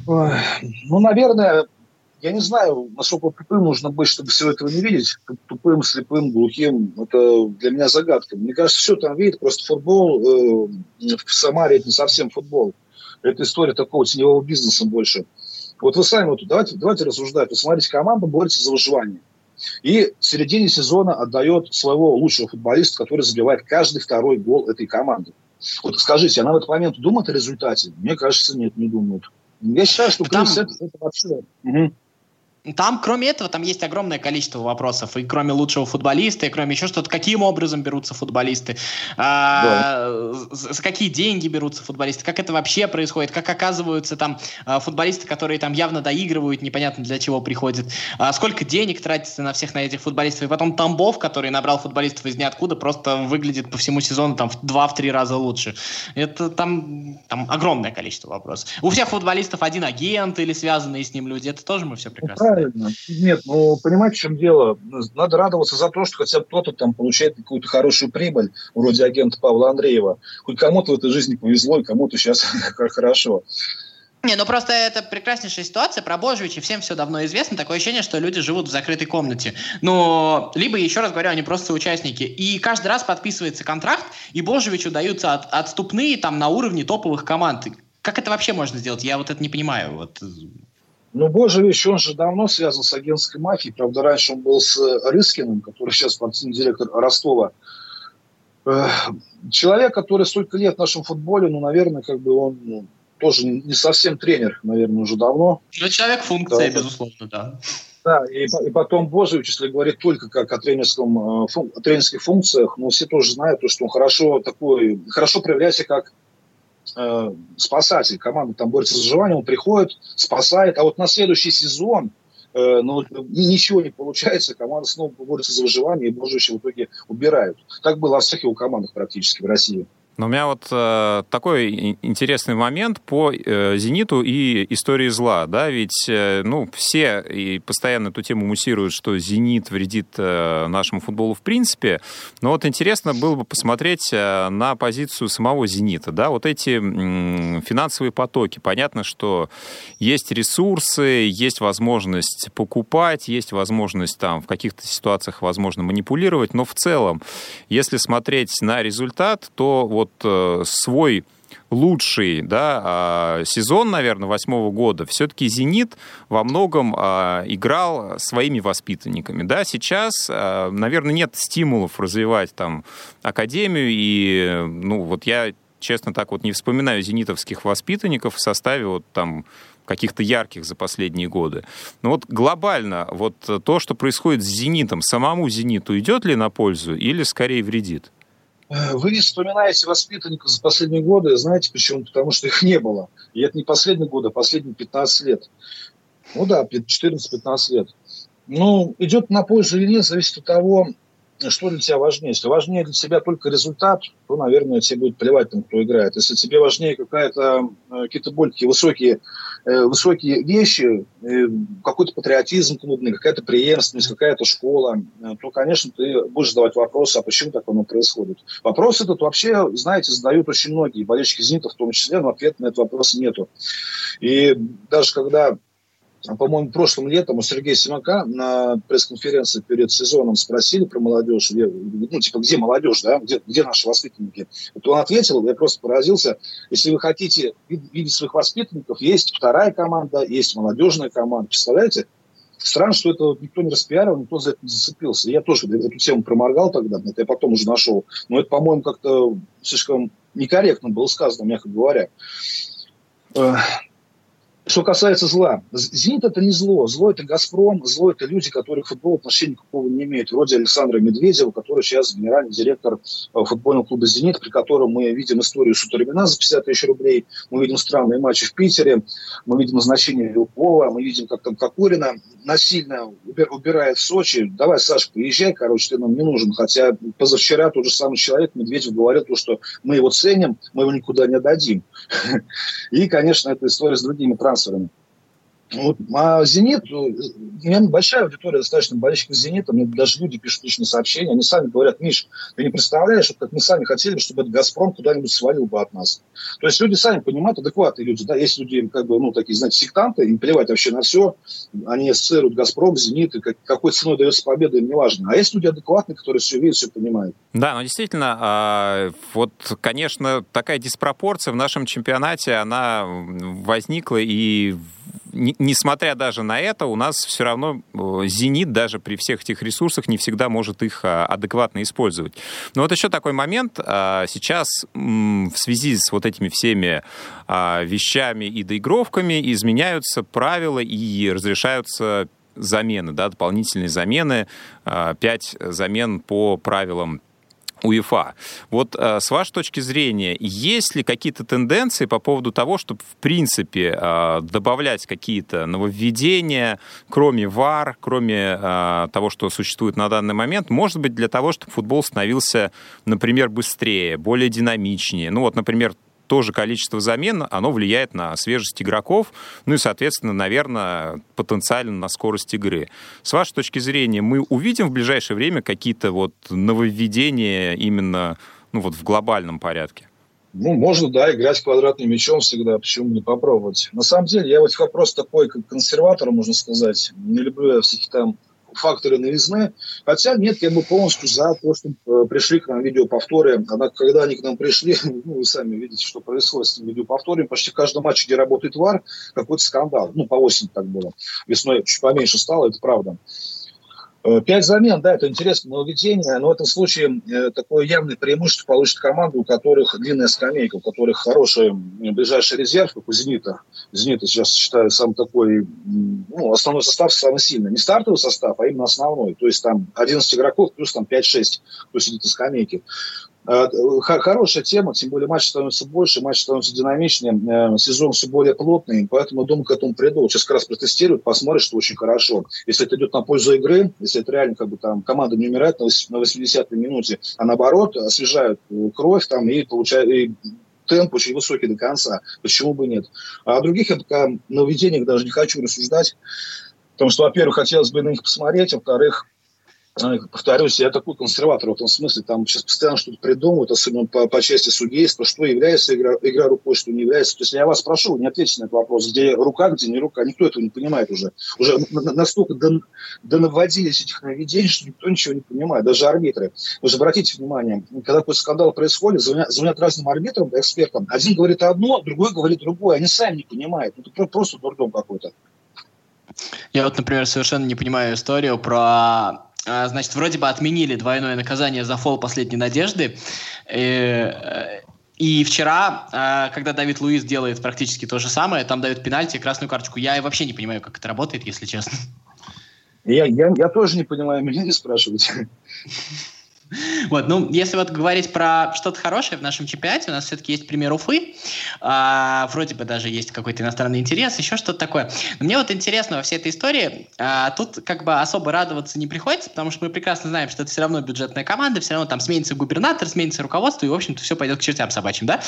Ну, наверное, я не знаю, насколько тупым нужно быть, чтобы всего этого не видеть. Тупым, слепым, глухим. Это для меня загадка. Мне кажется, все там видит. Просто футбол э, в Самаре это не совсем футбол. Это история такого теневого бизнеса больше. Вот вы сами, вот, давайте, давайте рассуждать. Вы смотрите, команда борется за выживание. И в середине сезона отдает своего лучшего футболиста, который забивает каждый второй гол этой команды. Вот скажите, она в этот момент думает о результате? Мне кажется, нет, не думает. Я считаю, что Там... это, это вообще... Угу. Там, кроме этого, там есть огромное количество вопросов. И кроме лучшего футболиста, и кроме еще что-то, каким образом берутся футболисты, а, да. за какие деньги берутся футболисты, как это вообще происходит, как оказываются там а, футболисты, которые там явно доигрывают, непонятно для чего приходят, а, сколько денег тратится на всех на этих футболистов. И потом Тамбов, который набрал футболистов из ниоткуда, просто выглядит по всему сезону там в два-три раза лучше. Это там, там огромное количество вопросов. У всех футболистов один агент или связанные с ним люди, это тоже мы все прекрасно правильно. Нет, ну, понимаете, в чем дело? Надо радоваться за то, что хотя бы кто-то там получает какую-то хорошую прибыль, вроде агента Павла Андреева. Хоть кому-то в этой жизни повезло, и кому-то сейчас [LAUGHS] хорошо. Не, ну просто это прекраснейшая ситуация. Про Божевича всем все давно известно. Такое ощущение, что люди живут в закрытой комнате. Но либо, еще раз говорю, они просто участники. И каждый раз подписывается контракт, и Божевичу даются от, отступные там на уровне топовых команд. Как это вообще можно сделать? Я вот это не понимаю. Вот ну, боже вещь, он же давно связан с агентской мафией. Правда, раньше он был с Рыскиным, который сейчас спортивный директор Ростова. Человек, который столько лет в нашем футболе, ну, наверное, как бы он ну, тоже не совсем тренер, наверное, уже давно. Ну, человек функция, да. безусловно, да. Да, и, и потом Божевич, если говорить только как о, тренерском, э, о тренерских функциях, ну, все тоже знают, что он хорошо такой, хорошо проявляется как э, спасатель. Команда там борется за выживание, он приходит, спасает. А вот на следующий сезон э, ну, ничего не получается, команда снова борется за выживание, и Божевича в итоге убирают. Так было во всех его командах практически в России. Но у меня вот э, такой интересный момент по э, «Зениту» и истории зла, да, ведь, э, ну, все и постоянно эту тему муссируют, что «Зенит» вредит э, нашему футболу в принципе, но вот интересно было бы посмотреть э, на позицию самого «Зенита», да, вот эти э, финансовые потоки, понятно, что есть ресурсы, есть возможность покупать, есть возможность там в каких-то ситуациях, возможно, манипулировать, но в целом, если смотреть на результат, то вот вот э, свой лучший да, а, сезон, наверное, восьмого года, все-таки «Зенит» во многом а, играл своими воспитанниками. Да, сейчас, а, наверное, нет стимулов развивать там академию, и, ну, вот я, честно, так вот не вспоминаю зенитовских воспитанников в составе вот там каких-то ярких за последние годы. Но вот глобально вот то, что происходит с «Зенитом», самому «Зениту» идет ли на пользу или скорее вредит? Вы не вспоминаете воспитанников за последние годы, знаете почему? Потому что их не было. И это не последние годы, а последние 15 лет. Ну да, 14-15 лет. Ну, идет на пользу или нет, зависит от того, что для тебя важнее. Если важнее для тебя только результат, то, наверное, тебе будет плевать там, кто играет. Если тебе важнее какая-то, э, какие-то более такие высокие, э, высокие вещи, э, какой-то патриотизм клубный, какая-то преемственность, какая-то школа, то, конечно, ты будешь задавать вопросы, а почему так оно происходит. Вопрос этот вообще, знаете, задают очень многие, болельщики «Зенита» в том числе, но ответа на этот вопрос нету. И даже когда по-моему, прошлым летом у Сергея Симака на пресс-конференции перед сезоном спросили про молодежь, ну, типа, где молодежь, да, где, где наши воспитанники. Вот он ответил, я просто поразился, если вы хотите видеть своих воспитанников, есть вторая команда, есть молодежная команда, представляете? Странно, что это никто не распиарил, никто за это не зацепился. Я тоже эту тему проморгал тогда, это я потом уже нашел. Но это, по-моему, как-то слишком некорректно было сказано, мягко говоря. Что касается зла, «Зенит» — это не зло. Зло — это «Газпром», зло — это люди, которые к футболу отношения никакого не имеют. Вроде Александра Медведева, который сейчас генеральный директор э, футбольного клуба «Зенит», при котором мы видим историю Сутермина за 50 тысяч рублей, мы видим странные матчи в Питере, мы видим назначение Вилкова, мы видим, как там Кокорина насильно убирает в Сочи. Давай, Саша, поезжай, короче, ты нам не нужен. Хотя позавчера тот же самый человек, Медведев, говорил, то, что мы его ценим, мы его никуда не отдадим. [LAUGHS] И, конечно, эта история с другими sort of Вот, а «Зенит», э, у меня большая аудитория достаточно болельщиков «Зенита», мне даже люди пишут личные сообщения, они сами говорят, Миш, ты не представляешь, вот как мы сами хотели, чтобы этот «Газпром» куда-нибудь свалил бы от нас. То есть люди сами понимают, адекватные люди, да, есть люди, как бы, ну, такие, знаете, сектанты, им плевать вообще на все, они ассоциируют «Газпром», «Зенит», и как, какой ценой дается победа, им не важно. А есть люди адекватные, которые все видят, все понимают. Да, но действительно, а, вот, конечно, такая диспропорция в нашем чемпионате, она возникла и несмотря даже на это, у нас все равно «Зенит» даже при всех этих ресурсах не всегда может их а, адекватно использовать. Но вот еще такой момент. А, сейчас в связи с вот этими всеми а, вещами и доигровками изменяются правила и разрешаются замены, да, дополнительные замены, пять замен по правилам УЕФА. Вот э, с вашей точки зрения, есть ли какие-то тенденции по поводу того, чтобы, в принципе, э, добавлять какие-то нововведения, кроме ВАР, кроме э, того, что существует на данный момент, может быть, для того, чтобы футбол становился, например, быстрее, более динамичнее? Ну вот, например, тоже количество замен, оно влияет на свежесть игроков, ну и, соответственно, наверное, потенциально на скорость игры. С вашей точки зрения, мы увидим в ближайшее время какие-то вот нововведения именно ну, вот в глобальном порядке? Ну, можно, да, играть квадратным мячом всегда, почему не попробовать. На самом деле, я вот вопрос такой, как консерватор, можно сказать. Не люблю я всяких там факторы новизны. Хотя нет, я бы полностью за то, что э, пришли к нам видеоповторы. Она, когда они к нам пришли, [LAUGHS] ну, вы сами видите, что происходит с видеоповторами. Почти каждый матч, где работает ВАР, какой-то скандал. Ну, по осени так было. Весной чуть поменьше стало, это правда. Э, пять замен, да, это интересное нововведение, но в этом случае э, такое явное преимущество получит команда, у которых длинная скамейка, у которых хороший ближайший резерв, как у «Зенита». «Зенита» сейчас считаю самый такой, ну, основной состав самый сильный. Не стартовый состав, а именно основной. То есть там 11 игроков плюс там 5-6, кто сидит на скамейке. Э, хорошая тема, тем более матч становится больше, матч становится динамичнее, э, сезон все более плотный, поэтому, думаю, к этому придут. Сейчас как раз протестируют, посмотрят, что очень хорошо. Если это идет на пользу игры, если это реально как бы там команда не умирает на 80-й минуте, а наоборот освежают э, кровь там и получают и темп очень высокий до конца. Почему бы нет? А о других я пока нововведениях даже не хочу рассуждать, потому что, во-первых, хотелось бы на них посмотреть, во-вторых, повторюсь, я такой консерватор в этом смысле, там сейчас постоянно что-то придумывают, особенно по, по части судейства, что является игра, игра рукой, что не является. То есть я вас прошу, не ответьте на этот вопрос, где рука, где не рука, никто этого не понимает уже. Уже настолько до, до наводились этих наведений, что никто ничего не понимает, даже арбитры. Вы же обратите внимание, когда какой скандал происходит, звонят, звонят разным арбитрам, экспертам, один говорит одно, другой говорит другое, они сами не понимают. Ну, это просто дурдом какой-то. Я вот, например, совершенно не понимаю историю про значит, вроде бы отменили двойное наказание за фол последней надежды. Э, и вчера, а, когда Давид Луис делает практически то же самое, там дают пенальти, красную карточку. Я вообще не понимаю, как это работает, если честно. Я, я, я тоже не понимаю, меня не спрашивайте. Вот, ну, если вот говорить про что-то хорошее в нашем чемпионате, у нас все-таки есть пример Уфы, а, вроде бы даже есть какой-то иностранный интерес, еще что-то такое. Но мне вот интересно во всей этой истории, а, тут как бы особо радоваться не приходится, потому что мы прекрасно знаем, что это все равно бюджетная команда, все равно там сменится губернатор, сменится руководство, и, в общем-то, все пойдет к чертям собачьим, да?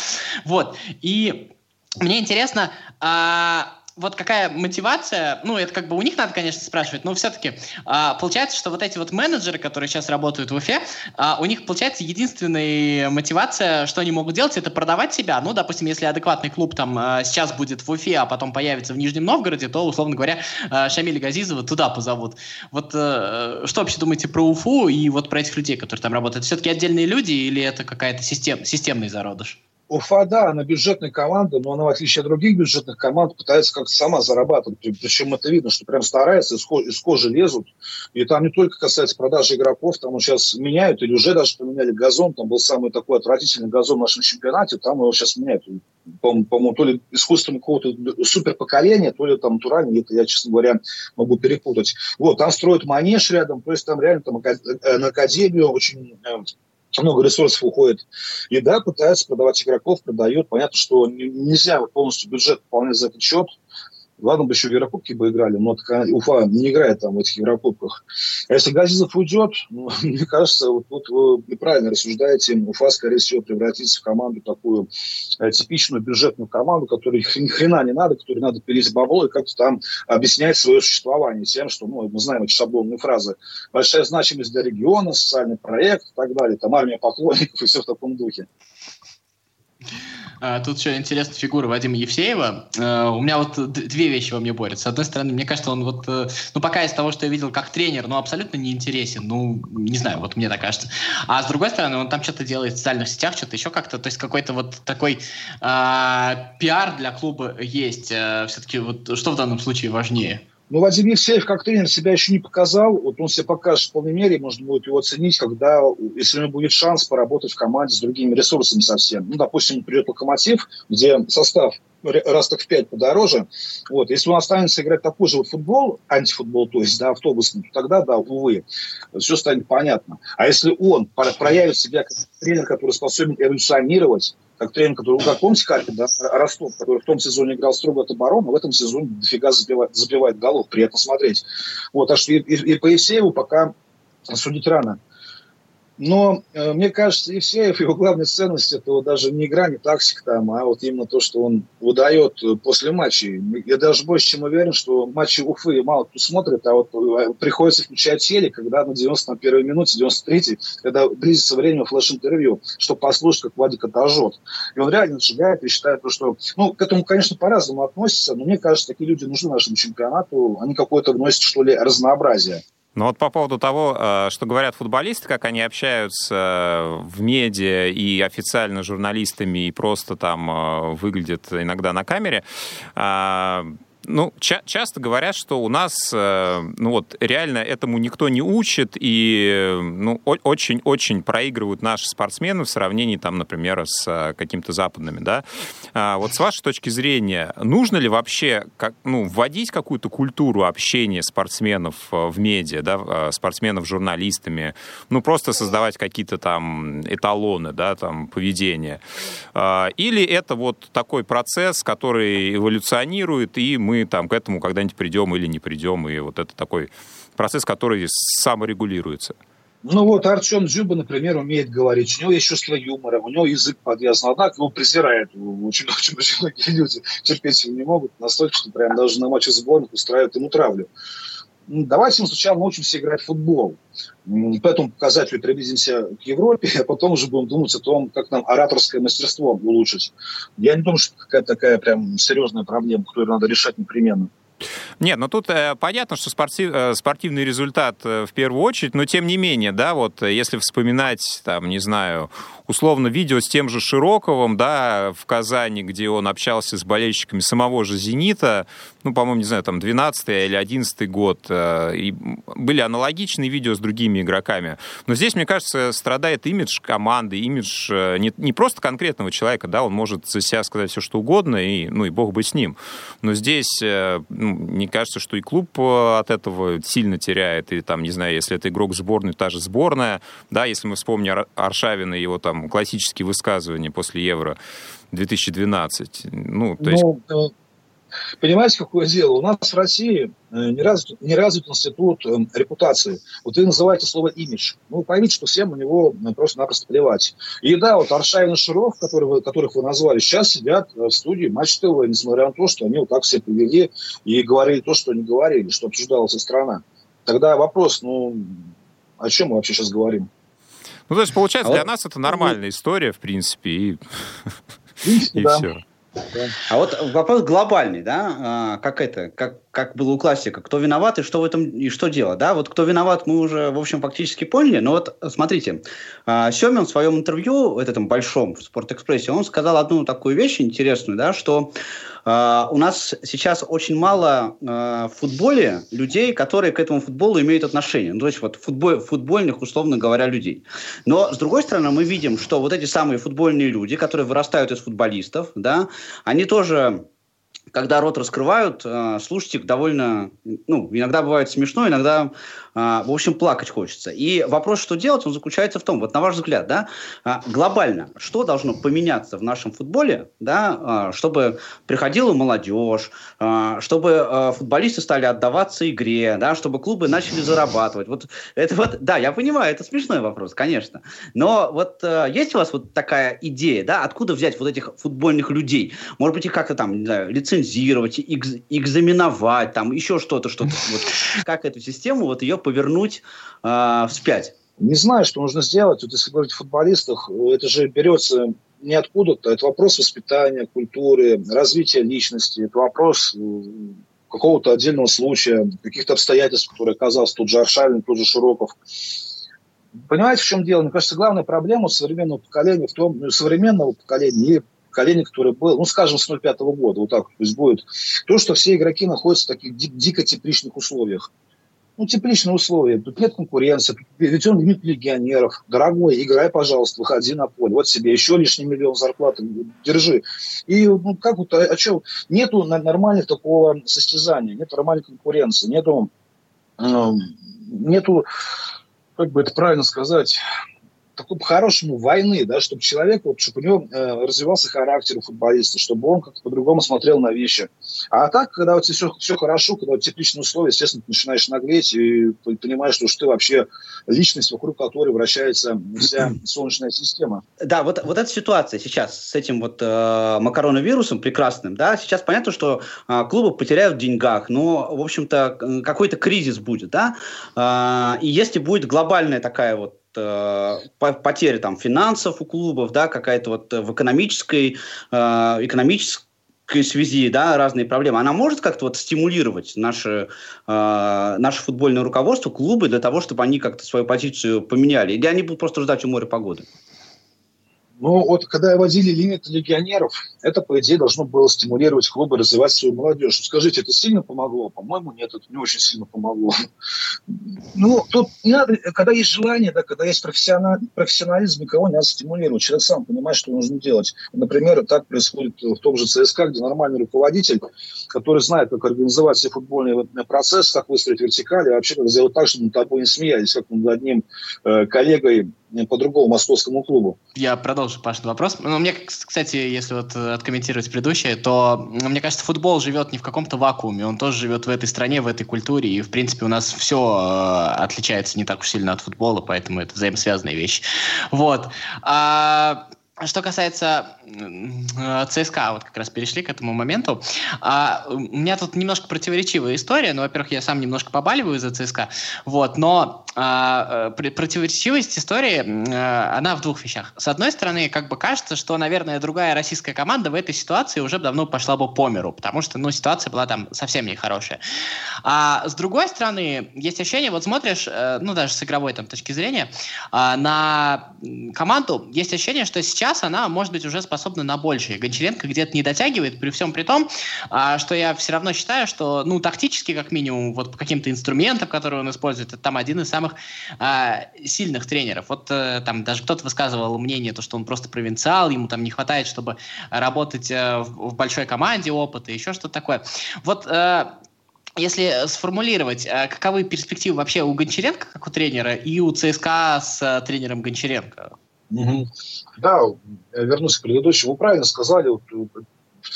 Вот, и мне интересно, а, вот какая мотивация, ну, это как бы у них надо, конечно, спрашивать, но все-таки а, получается, что вот эти вот менеджеры, которые сейчас работают в Уфе, а, у них, получается, единственная мотивация, что они могут делать, это продавать себя. Ну, допустим, если адекватный клуб там а, сейчас будет в Уфе, а потом появится в Нижнем Новгороде, то, условно говоря, а, Шамиля Газизова туда позовут. Вот а, что вообще думаете про Уфу и вот про этих людей, которые там работают? Все-таки отдельные люди или это какая-то систем, системный зародыш? Уфа, да, она бюджетная команда, но она, в отличие от других бюджетных команд, пытается как-то сама зарабатывать. Причем это видно, что прям старается, из, из кожи лезут. И там не только касается продажи игроков, там сейчас меняют, или уже даже поменяли газон. Там был самый такой отвратительный газон в нашем чемпионате, там его сейчас меняют. По-моему, то ли искусством какого-то суперпоколения, то ли там натурально, это я, честно говоря, могу перепутать. Вот, там строят манеж рядом, то есть там реально там, э, на академию очень э, много ресурсов уходит. И да, пытаются продавать игроков, продают. Понятно, что нельзя полностью бюджет выполнять за этот счет. Ладно бы еще в Еврокубке бы играли, но Уфа не играет там в этих Еврокубках. А если Газизов уйдет, [LAUGHS] ну, мне кажется, вот тут вы неправильно рассуждаете, Уфа, скорее всего, превратится в команду такую э, типичную бюджетную команду, которой ни хрена не надо, которой надо пилить бабло и как-то там объяснять свое существование тем, что, ну, мы знаем эти шаблонные фразы. Большая значимость для региона, социальный проект и так далее, там армия поклонников [LAUGHS] и все в таком духе. А, тут еще интересная фигура Вадима Евсеева. А, у меня вот две вещи во мне борются. С одной стороны, мне кажется, он вот, э, ну, пока из того, что я видел как тренер, ну, абсолютно не интересен. Ну, не знаю, вот мне так кажется. А с другой стороны, он там что-то делает в социальных сетях, что-то еще как-то. То есть какой-то вот такой а, пиар для клуба есть. А, все-таки вот что в данном случае важнее? Но ну, Вадим Евсеев как тренер себя еще не показал. Вот он себя покажет в полной мере, можно будет его оценить, когда, если у него будет шанс поработать в команде с другими ресурсами совсем. Ну, допустим, придет Локомотив, где состав раз так в пять подороже. Вот. Если он останется играть такой же вот футбол, антифутбол, то есть, да, автобусный, то тогда, да, увы, все станет понятно. А если он проявит себя как тренер, который способен эволюционировать, как тренер, который, как помните, Карпин, да, Ростов, который в том сезоне играл строго от обороны, в этом сезоне дофига забивает, забивает голов, приятно смотреть. Вот, так что и, и, и по Евсееву пока судить рано. Но э, мне кажется, Евсеев, его главная ценность, это вот даже не игра, не тактика там, а вот именно то, что он выдает э, после матчей. Я даже больше чем уверен, что матчи Уфы мало кто смотрит, а вот э, приходится включать телек, когда на 91-й минуте, 93-й, когда близится время флеш-интервью, чтобы послушать, как Вадик отожжет. И он реально сжигает и считает, что... Ну, к этому, конечно, по-разному относится, но мне кажется, такие люди нужны нашему чемпионату. Они какое-то вносят, что ли, разнообразие. Ну вот по поводу того, э, что говорят футболисты, как они общаются э, в медиа и официально журналистами, и просто там э, выглядят иногда на камере, ну, ча- часто говорят, что у нас, э, ну вот, реально этому никто не учит, и, ну, очень-очень проигрывают наши спортсмены в сравнении, там, например, с э, какими-то западными, да. А вот с вашей точки зрения, нужно ли вообще, как, ну, вводить какую-то культуру общения спортсменов э, в медиа, да, э, спортсменов журналистами, ну, просто создавать какие-то там эталоны, да, там, поведения? А, или это вот такой процесс, который эволюционирует, и мы мы там к этому когда-нибудь придем или не придем, и вот это такой процесс, который саморегулируется. Ну вот Артем Дзюба, например, умеет говорить, у него есть чувство юмора, у него язык подвязан, однако его презирает. Очень, очень, [LAUGHS] очень многие люди терпеть его не могут, настолько, что прям даже на матче сборных устраивают ему травлю. Давайте мы сначала научимся играть в футбол. По этому показателю приблизимся к Европе, а потом уже будем думать о том, как нам ораторское мастерство улучшить. Я не думаю, что какая-то такая прям серьезная проблема, которую надо решать непременно. Нет, ну тут э, понятно, что спортив, э, спортивный результат э, в первую очередь, но тем не менее, да, вот э, если вспоминать, там, не знаю, условно видео с тем же Широковым, да, в Казани, где он общался с болельщиками самого же «Зенита», ну, по-моему, не знаю, там, 12 или 11 год, э, и были аналогичные видео с другими игроками. Но здесь, мне кажется, страдает имидж команды, имидж э, не, не просто конкретного человека, да, он может за себя сказать все, что угодно, и, ну, и бог бы с ним. Но здесь, э, ну, мне кажется, что и клуб от этого сильно теряет, и там, не знаю, если это игрок сборной, та же сборная, да, если мы вспомним Аршавина и его там классические высказывания после Евро 2012. Ну, то есть... Ну, Понимаете, какое дело? У нас в России э, не развит, не развит институт э, репутации. Вот вы называете слово «имидж». Ну, поймите, что всем у него э, просто-напросто плевать. И да, вот Аршавин и Широв, вы, которых вы назвали, сейчас сидят в студии Матч ТВ, несмотря на то, что они вот так все повели и говорили то, что они говорили, что обсуждала вся страна. Тогда вопрос, ну, о чем мы вообще сейчас говорим? Ну, то есть, получается, а для вот... нас это нормальная история, в принципе, и, [LAUGHS] и да. все. А вот вопрос глобальный, да, а, как это, как, как было у классика, кто виноват и что в этом, и что делать, да, вот кто виноват мы уже, в общем, фактически поняли, но вот смотрите, а, Семин в своем интервью, в этом большом, в Спортэкспрессе, он сказал одну такую вещь интересную, да, что Uh, у нас сейчас очень мало uh, в футболе людей, которые к этому футболу имеют отношение. Ну, то есть вот футбол, футбольных, условно говоря, людей. Но, с другой стороны, мы видим, что вот эти самые футбольные люди, которые вырастают из футболистов, да, они тоже когда рот раскрывают, э, слушать их довольно, ну, иногда бывает смешно, иногда, в общем, плакать хочется. И вопрос, что делать, он заключается в том, вот на ваш взгляд, да, э, глобально, что должно поменяться в нашем футболе, да, чтобы приходила молодежь, чтобы футболисты стали отдаваться игре, да, чтобы клубы начали зарабатывать. Вот это вот, да, я понимаю, это смешной вопрос, конечно. Но вот есть у вас вот такая идея, да, откуда взять вот этих футбольных людей? Может быть, их как-то там, не знаю, лицензировать лицензировать, экз, экзаменовать, там еще что-то, что-то. Вот, как эту систему, вот ее повернуть э, вспять? Не знаю, что нужно сделать. Вот если говорить о футболистах, это же берется не откуда-то. Это вопрос воспитания, культуры, развития личности. Это вопрос э, какого-то отдельного случая, каких-то обстоятельств, которые оказался тот же Аршавин, тот же Широков. Понимаете, в чем дело? Мне кажется, главная проблема современного поколения в том, ну, современного поколения и поколение, которое было, ну, скажем, с 05 -го года, вот так, то есть будет то, что все игроки находятся в таких ди- дико тепличных условиях. Ну, тепличные условия, тут нет конкуренции, ведь он нет легионеров. Дорогой, играй, пожалуйста, выходи на поле. Вот себе еще лишний миллион зарплаты, держи. И ну, как вот, а, а что, нету нормальных такого состязания, нет нормальной конкуренции, нету, э, нету, как бы это правильно сказать, такой по-хорошему войны, да, чтобы человек, вот, чтобы у него э, развивался характер у футболиста, чтобы он как-то по-другому смотрел на вещи. А так, когда у тебя все, все хорошо, когда у тебя тепличные условия, естественно, ты начинаешь наглеть и понимаешь, что ты вообще личность, вокруг которой вращается вся [CLEARS THROAT] солнечная система. Да, вот, вот эта ситуация сейчас с этим вот э, макароновирусом прекрасным, да, сейчас понятно, что э, клубы потеряют в деньгах, но, в общем-то, какой-то кризис будет, да, э, и если будет глобальная такая вот потери там финансов у клубов, да, какая-то вот в экономической, э, экономической связи, да, разные проблемы, она может как-то вот стимулировать наше, э, наше футбольное руководство, клубы для того, чтобы они как-то свою позицию поменяли? Или они будут просто ждать у моря погоды? Ну, вот когда вводили лимит легионеров, это, по идее, должно было стимулировать клубы развивать свою молодежь. Скажите, это сильно помогло? По-моему, нет, это не очень сильно помогло. Ну, тут не надо, когда есть желание, да, когда есть профессионал, профессионализм, никого не надо стимулировать. Человек сам понимает, что нужно делать. Например, так происходит в том же ЦСКА, где нормальный руководитель, который знает, как организовать все футбольный процесс, как выстроить вертикаль, и вообще как сделать так, чтобы над тобой не смеялись, как над одним э, коллегой по другому московскому клубу. Я продолжу Паш вопрос. Ну, мне, кстати, если вот э, откомментировать предыдущее, то мне кажется, футбол живет не в каком-то вакууме, он тоже живет в этой стране, в этой культуре, и, в принципе, у нас все э, отличается не так уж сильно от футбола, поэтому это взаимосвязанные вещи. Вот. А что касается э, ЦСКА, вот как раз перешли к этому моменту. А, у меня тут немножко противоречивая история. Ну, во-первых, я сам немножко побаливаю за ЦСКА. Вот, но а, э, противоречивость истории, а, она в двух вещах. С одной стороны, как бы кажется, что, наверное, другая российская команда в этой ситуации уже давно пошла бы по миру, потому что, ну, ситуация была там совсем нехорошая. А с другой стороны, есть ощущение, вот смотришь, ну, даже с игровой там точки зрения, на команду, есть ощущение, что сейчас сейчас она, может быть, уже способна на большее. Гончаренко где-то не дотягивает, при всем при том, а, что я все равно считаю, что, ну, тактически, как минимум, вот по каким-то инструментам, которые он использует, это там один из самых а, сильных тренеров. Вот а, там даже кто-то высказывал мнение, то, что он просто провинциал, ему там не хватает, чтобы работать а, в, в большой команде опыта, еще что-то такое. Вот а, если сформулировать, каковы перспективы вообще у Гончаренко, как у тренера, и у ЦСКА с тренером Гончаренко? Да, вернусь к предыдущему. Вы правильно сказали, вот,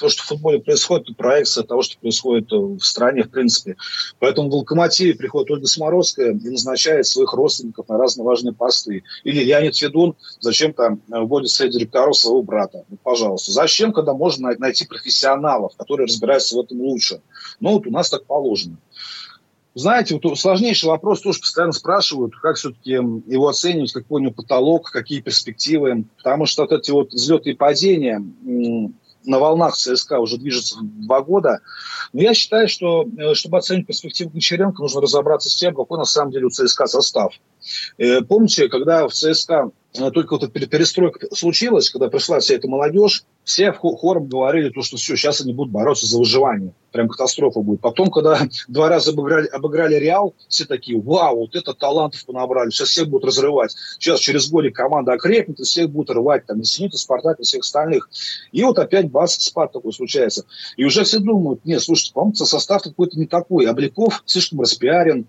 то, что в футболе происходит, это проекция того, что происходит в стране, в принципе. Поэтому в «Локомотиве» приходит Ольга Смородская и назначает своих родственников на разные важные посты. Или Леонид Федун зачем-то вводит в совет директоров своего брата. Ну, пожалуйста. Зачем, когда можно найти профессионалов, которые разбираются в этом лучше? Ну, вот у нас так положено. Знаете, вот сложнейший вопрос тоже постоянно спрашивают, как все-таки его оценивать, какой у него потолок, какие перспективы. Потому что вот эти вот взлеты и падения на волнах ЦСКА уже движется два года. Но я считаю, что э, чтобы оценить перспективу Гончаренко, нужно разобраться с тем, какой на самом деле у ЦСКА состав. Э, помните, когда в ЦСКА только вот эта перестройка случилась, когда пришла вся эта молодежь, все хором говорили, то, что все, сейчас они будут бороться за выживание. Прям катастрофа будет. Потом, когда [LAUGHS] два раза обыграли, обыграли Реал, все такие, вау, вот это талантов понабрали, сейчас всех будут разрывать. Сейчас через годик команда окрепнет, и всех будут рвать, там, и Зенит, Спартак, и всех остальных. И вот опять бас, спад такой случается. И уже все думают, нет, слушайте, по-моему, состав какой-то не такой. Обликов слишком распиарен,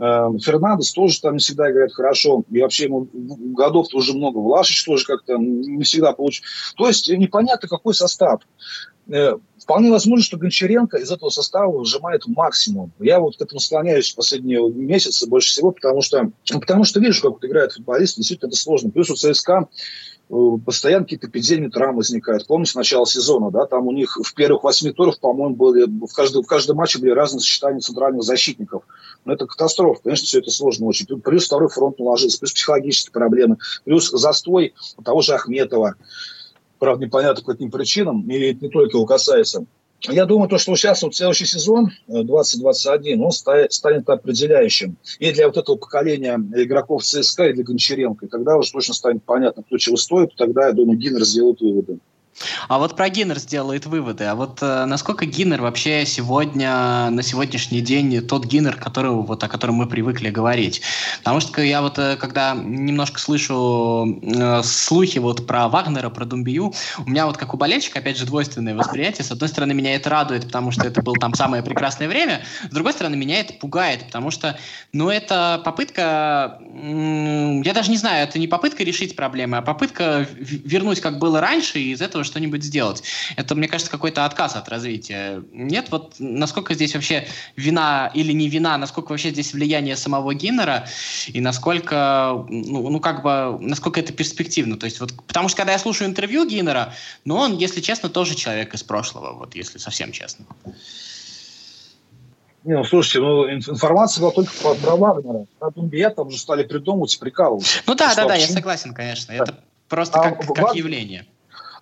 Эм, Фернандес тоже там не всегда играет хорошо. И вообще ему годов уже много. Влашич тоже как-то не всегда получил. То есть непонятно, какой состав. Вполне возможно, что Гончаренко из этого состава выжимает максимум. Я вот к этому склоняюсь в последние месяцы больше всего, потому что, потому что вижу, как вот играет футболист, действительно это сложно. Плюс у ЦСКА Э, постоянно какие-то эпидемии травм возникают. Помните, с начала сезона, да, там у них в первых восьми турах, по-моему, были, в каждом, в каждом матче были разные сочетания центральных защитников. Но это катастрофа, конечно, все это сложно очень. Плюс второй фронт наложился, плюс психологические проблемы, плюс застой того же Ахметова. Правда, непонятно по каким причинам, и это не только его касается. Я думаю, то, что сейчас вот следующий сезон 2021, э, он станет определяющим и для вот этого поколения игроков ЦСКА, и для Гончаренко. И тогда уже точно станет понятно, кто чего стоит, тогда, я думаю, Гиннер сделает выводы. А вот про Гиннер сделает выводы. А вот э, насколько Гиннер вообще сегодня, на сегодняшний день тот Гиннер, который, вот, о котором мы привыкли говорить? Потому что я вот, э, когда немножко слышу э, слухи вот про Вагнера, про Думбию, у меня вот как у болельщика, опять же, двойственное восприятие. С одной стороны, меня это радует, потому что это было там самое прекрасное время. С другой стороны, меня это пугает, потому что, ну, это попытка, я даже не знаю, это не попытка решить проблемы, а попытка вернуть, как было раньше, и из этого что-нибудь сделать. Это, мне кажется, какой-то отказ от развития. Нет, вот насколько здесь вообще вина или не вина, насколько вообще здесь влияние самого Гиннера и насколько, ну, ну как бы, насколько это перспективно. То есть вот, потому что когда я слушаю интервью Гиннера, ну, он, если честно, тоже человек из прошлого, вот если совсем честно. Не, ну слушайте, ну информация была только про, про Вагнера. Про Думбия там уже стали придумывать и прикалываться. Ну да, да, да, я согласен, конечно. Это просто а, как, как Вагнер, явление.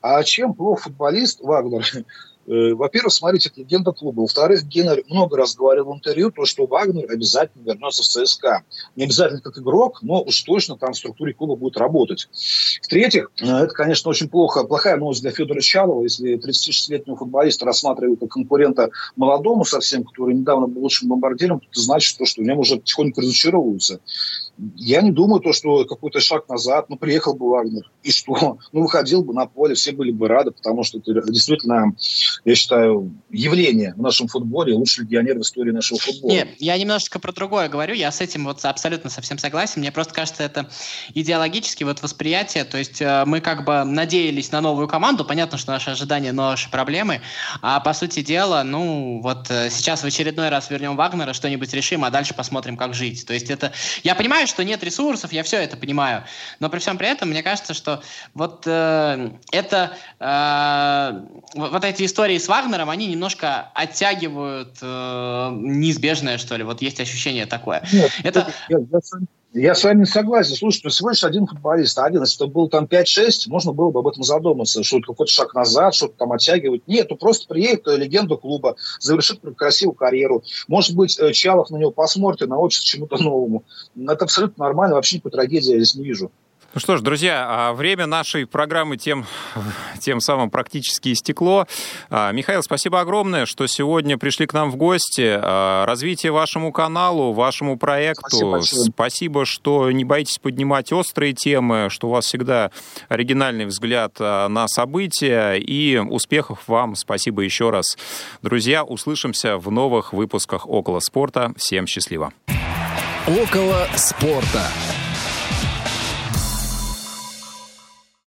А чем плох футболист Вагнер? [LAUGHS] Э, во-первых, смотрите, это легенда клуба. Во-вторых, Геннер много раз говорил в интервью, то, что Вагнер обязательно вернется в ЦСКА. Не обязательно как игрок, но уж точно там в структуре клуба будет работать. В-третьих, э, это, конечно, очень плохо, плохая новость для Федора Чалова, если 36-летнего футболиста рассматривают как конкурента молодому совсем, который недавно был лучшим бомбардиром, то это значит, что, что в нем уже потихоньку разочаровываются. Я не думаю, то, что какой-то шаг назад, ну, приехал бы Вагнер, и что? [LAUGHS] Ну, выходил бы на поле, все были бы рады, потому что это действительно я считаю, явление в нашем футболе, лучший легионер в истории нашего футбола. Нет, я немножечко про другое говорю, я с этим вот абсолютно совсем согласен. Мне просто кажется, это идеологически вот восприятие, то есть э, мы как бы надеялись на новую команду, понятно, что наши ожидания, наши проблемы, а по сути дела, ну вот э, сейчас в очередной раз вернем Вагнера, что-нибудь решим, а дальше посмотрим, как жить. То есть это, я понимаю, что нет ресурсов, я все это понимаю, но при всем при этом мне кажется, что вот э, это э, вот эти истории истории с Вагнером, они немножко оттягивают э, неизбежное, что ли. Вот есть ощущение такое. Нет, это... я, я, я с вами согласен. Слушайте, ну всего лишь один футболист, один. Если бы был там 5-6, можно было бы об этом задуматься, что это какой-то шаг назад, что-то там оттягивать. Нет, ну просто приедет э, легенда клуба, завершит красивую карьеру. Может быть, э, Чалов на него посмотрит и научится чему-то [LAUGHS] новому. Это абсолютно нормально, вообще никакой трагедии я здесь не вижу. Ну что ж, друзья, а время нашей программы тем, тем самым практически истекло. А, Михаил, спасибо огромное, что сегодня пришли к нам в гости. А, развитие вашему каналу, вашему проекту. Спасибо, спасибо, что не боитесь поднимать острые темы, что у вас всегда оригинальный взгляд на события. И успехов вам. Спасибо еще раз. Друзья, услышимся в новых выпусках «Около спорта». Всем счастливо. «Около спорта».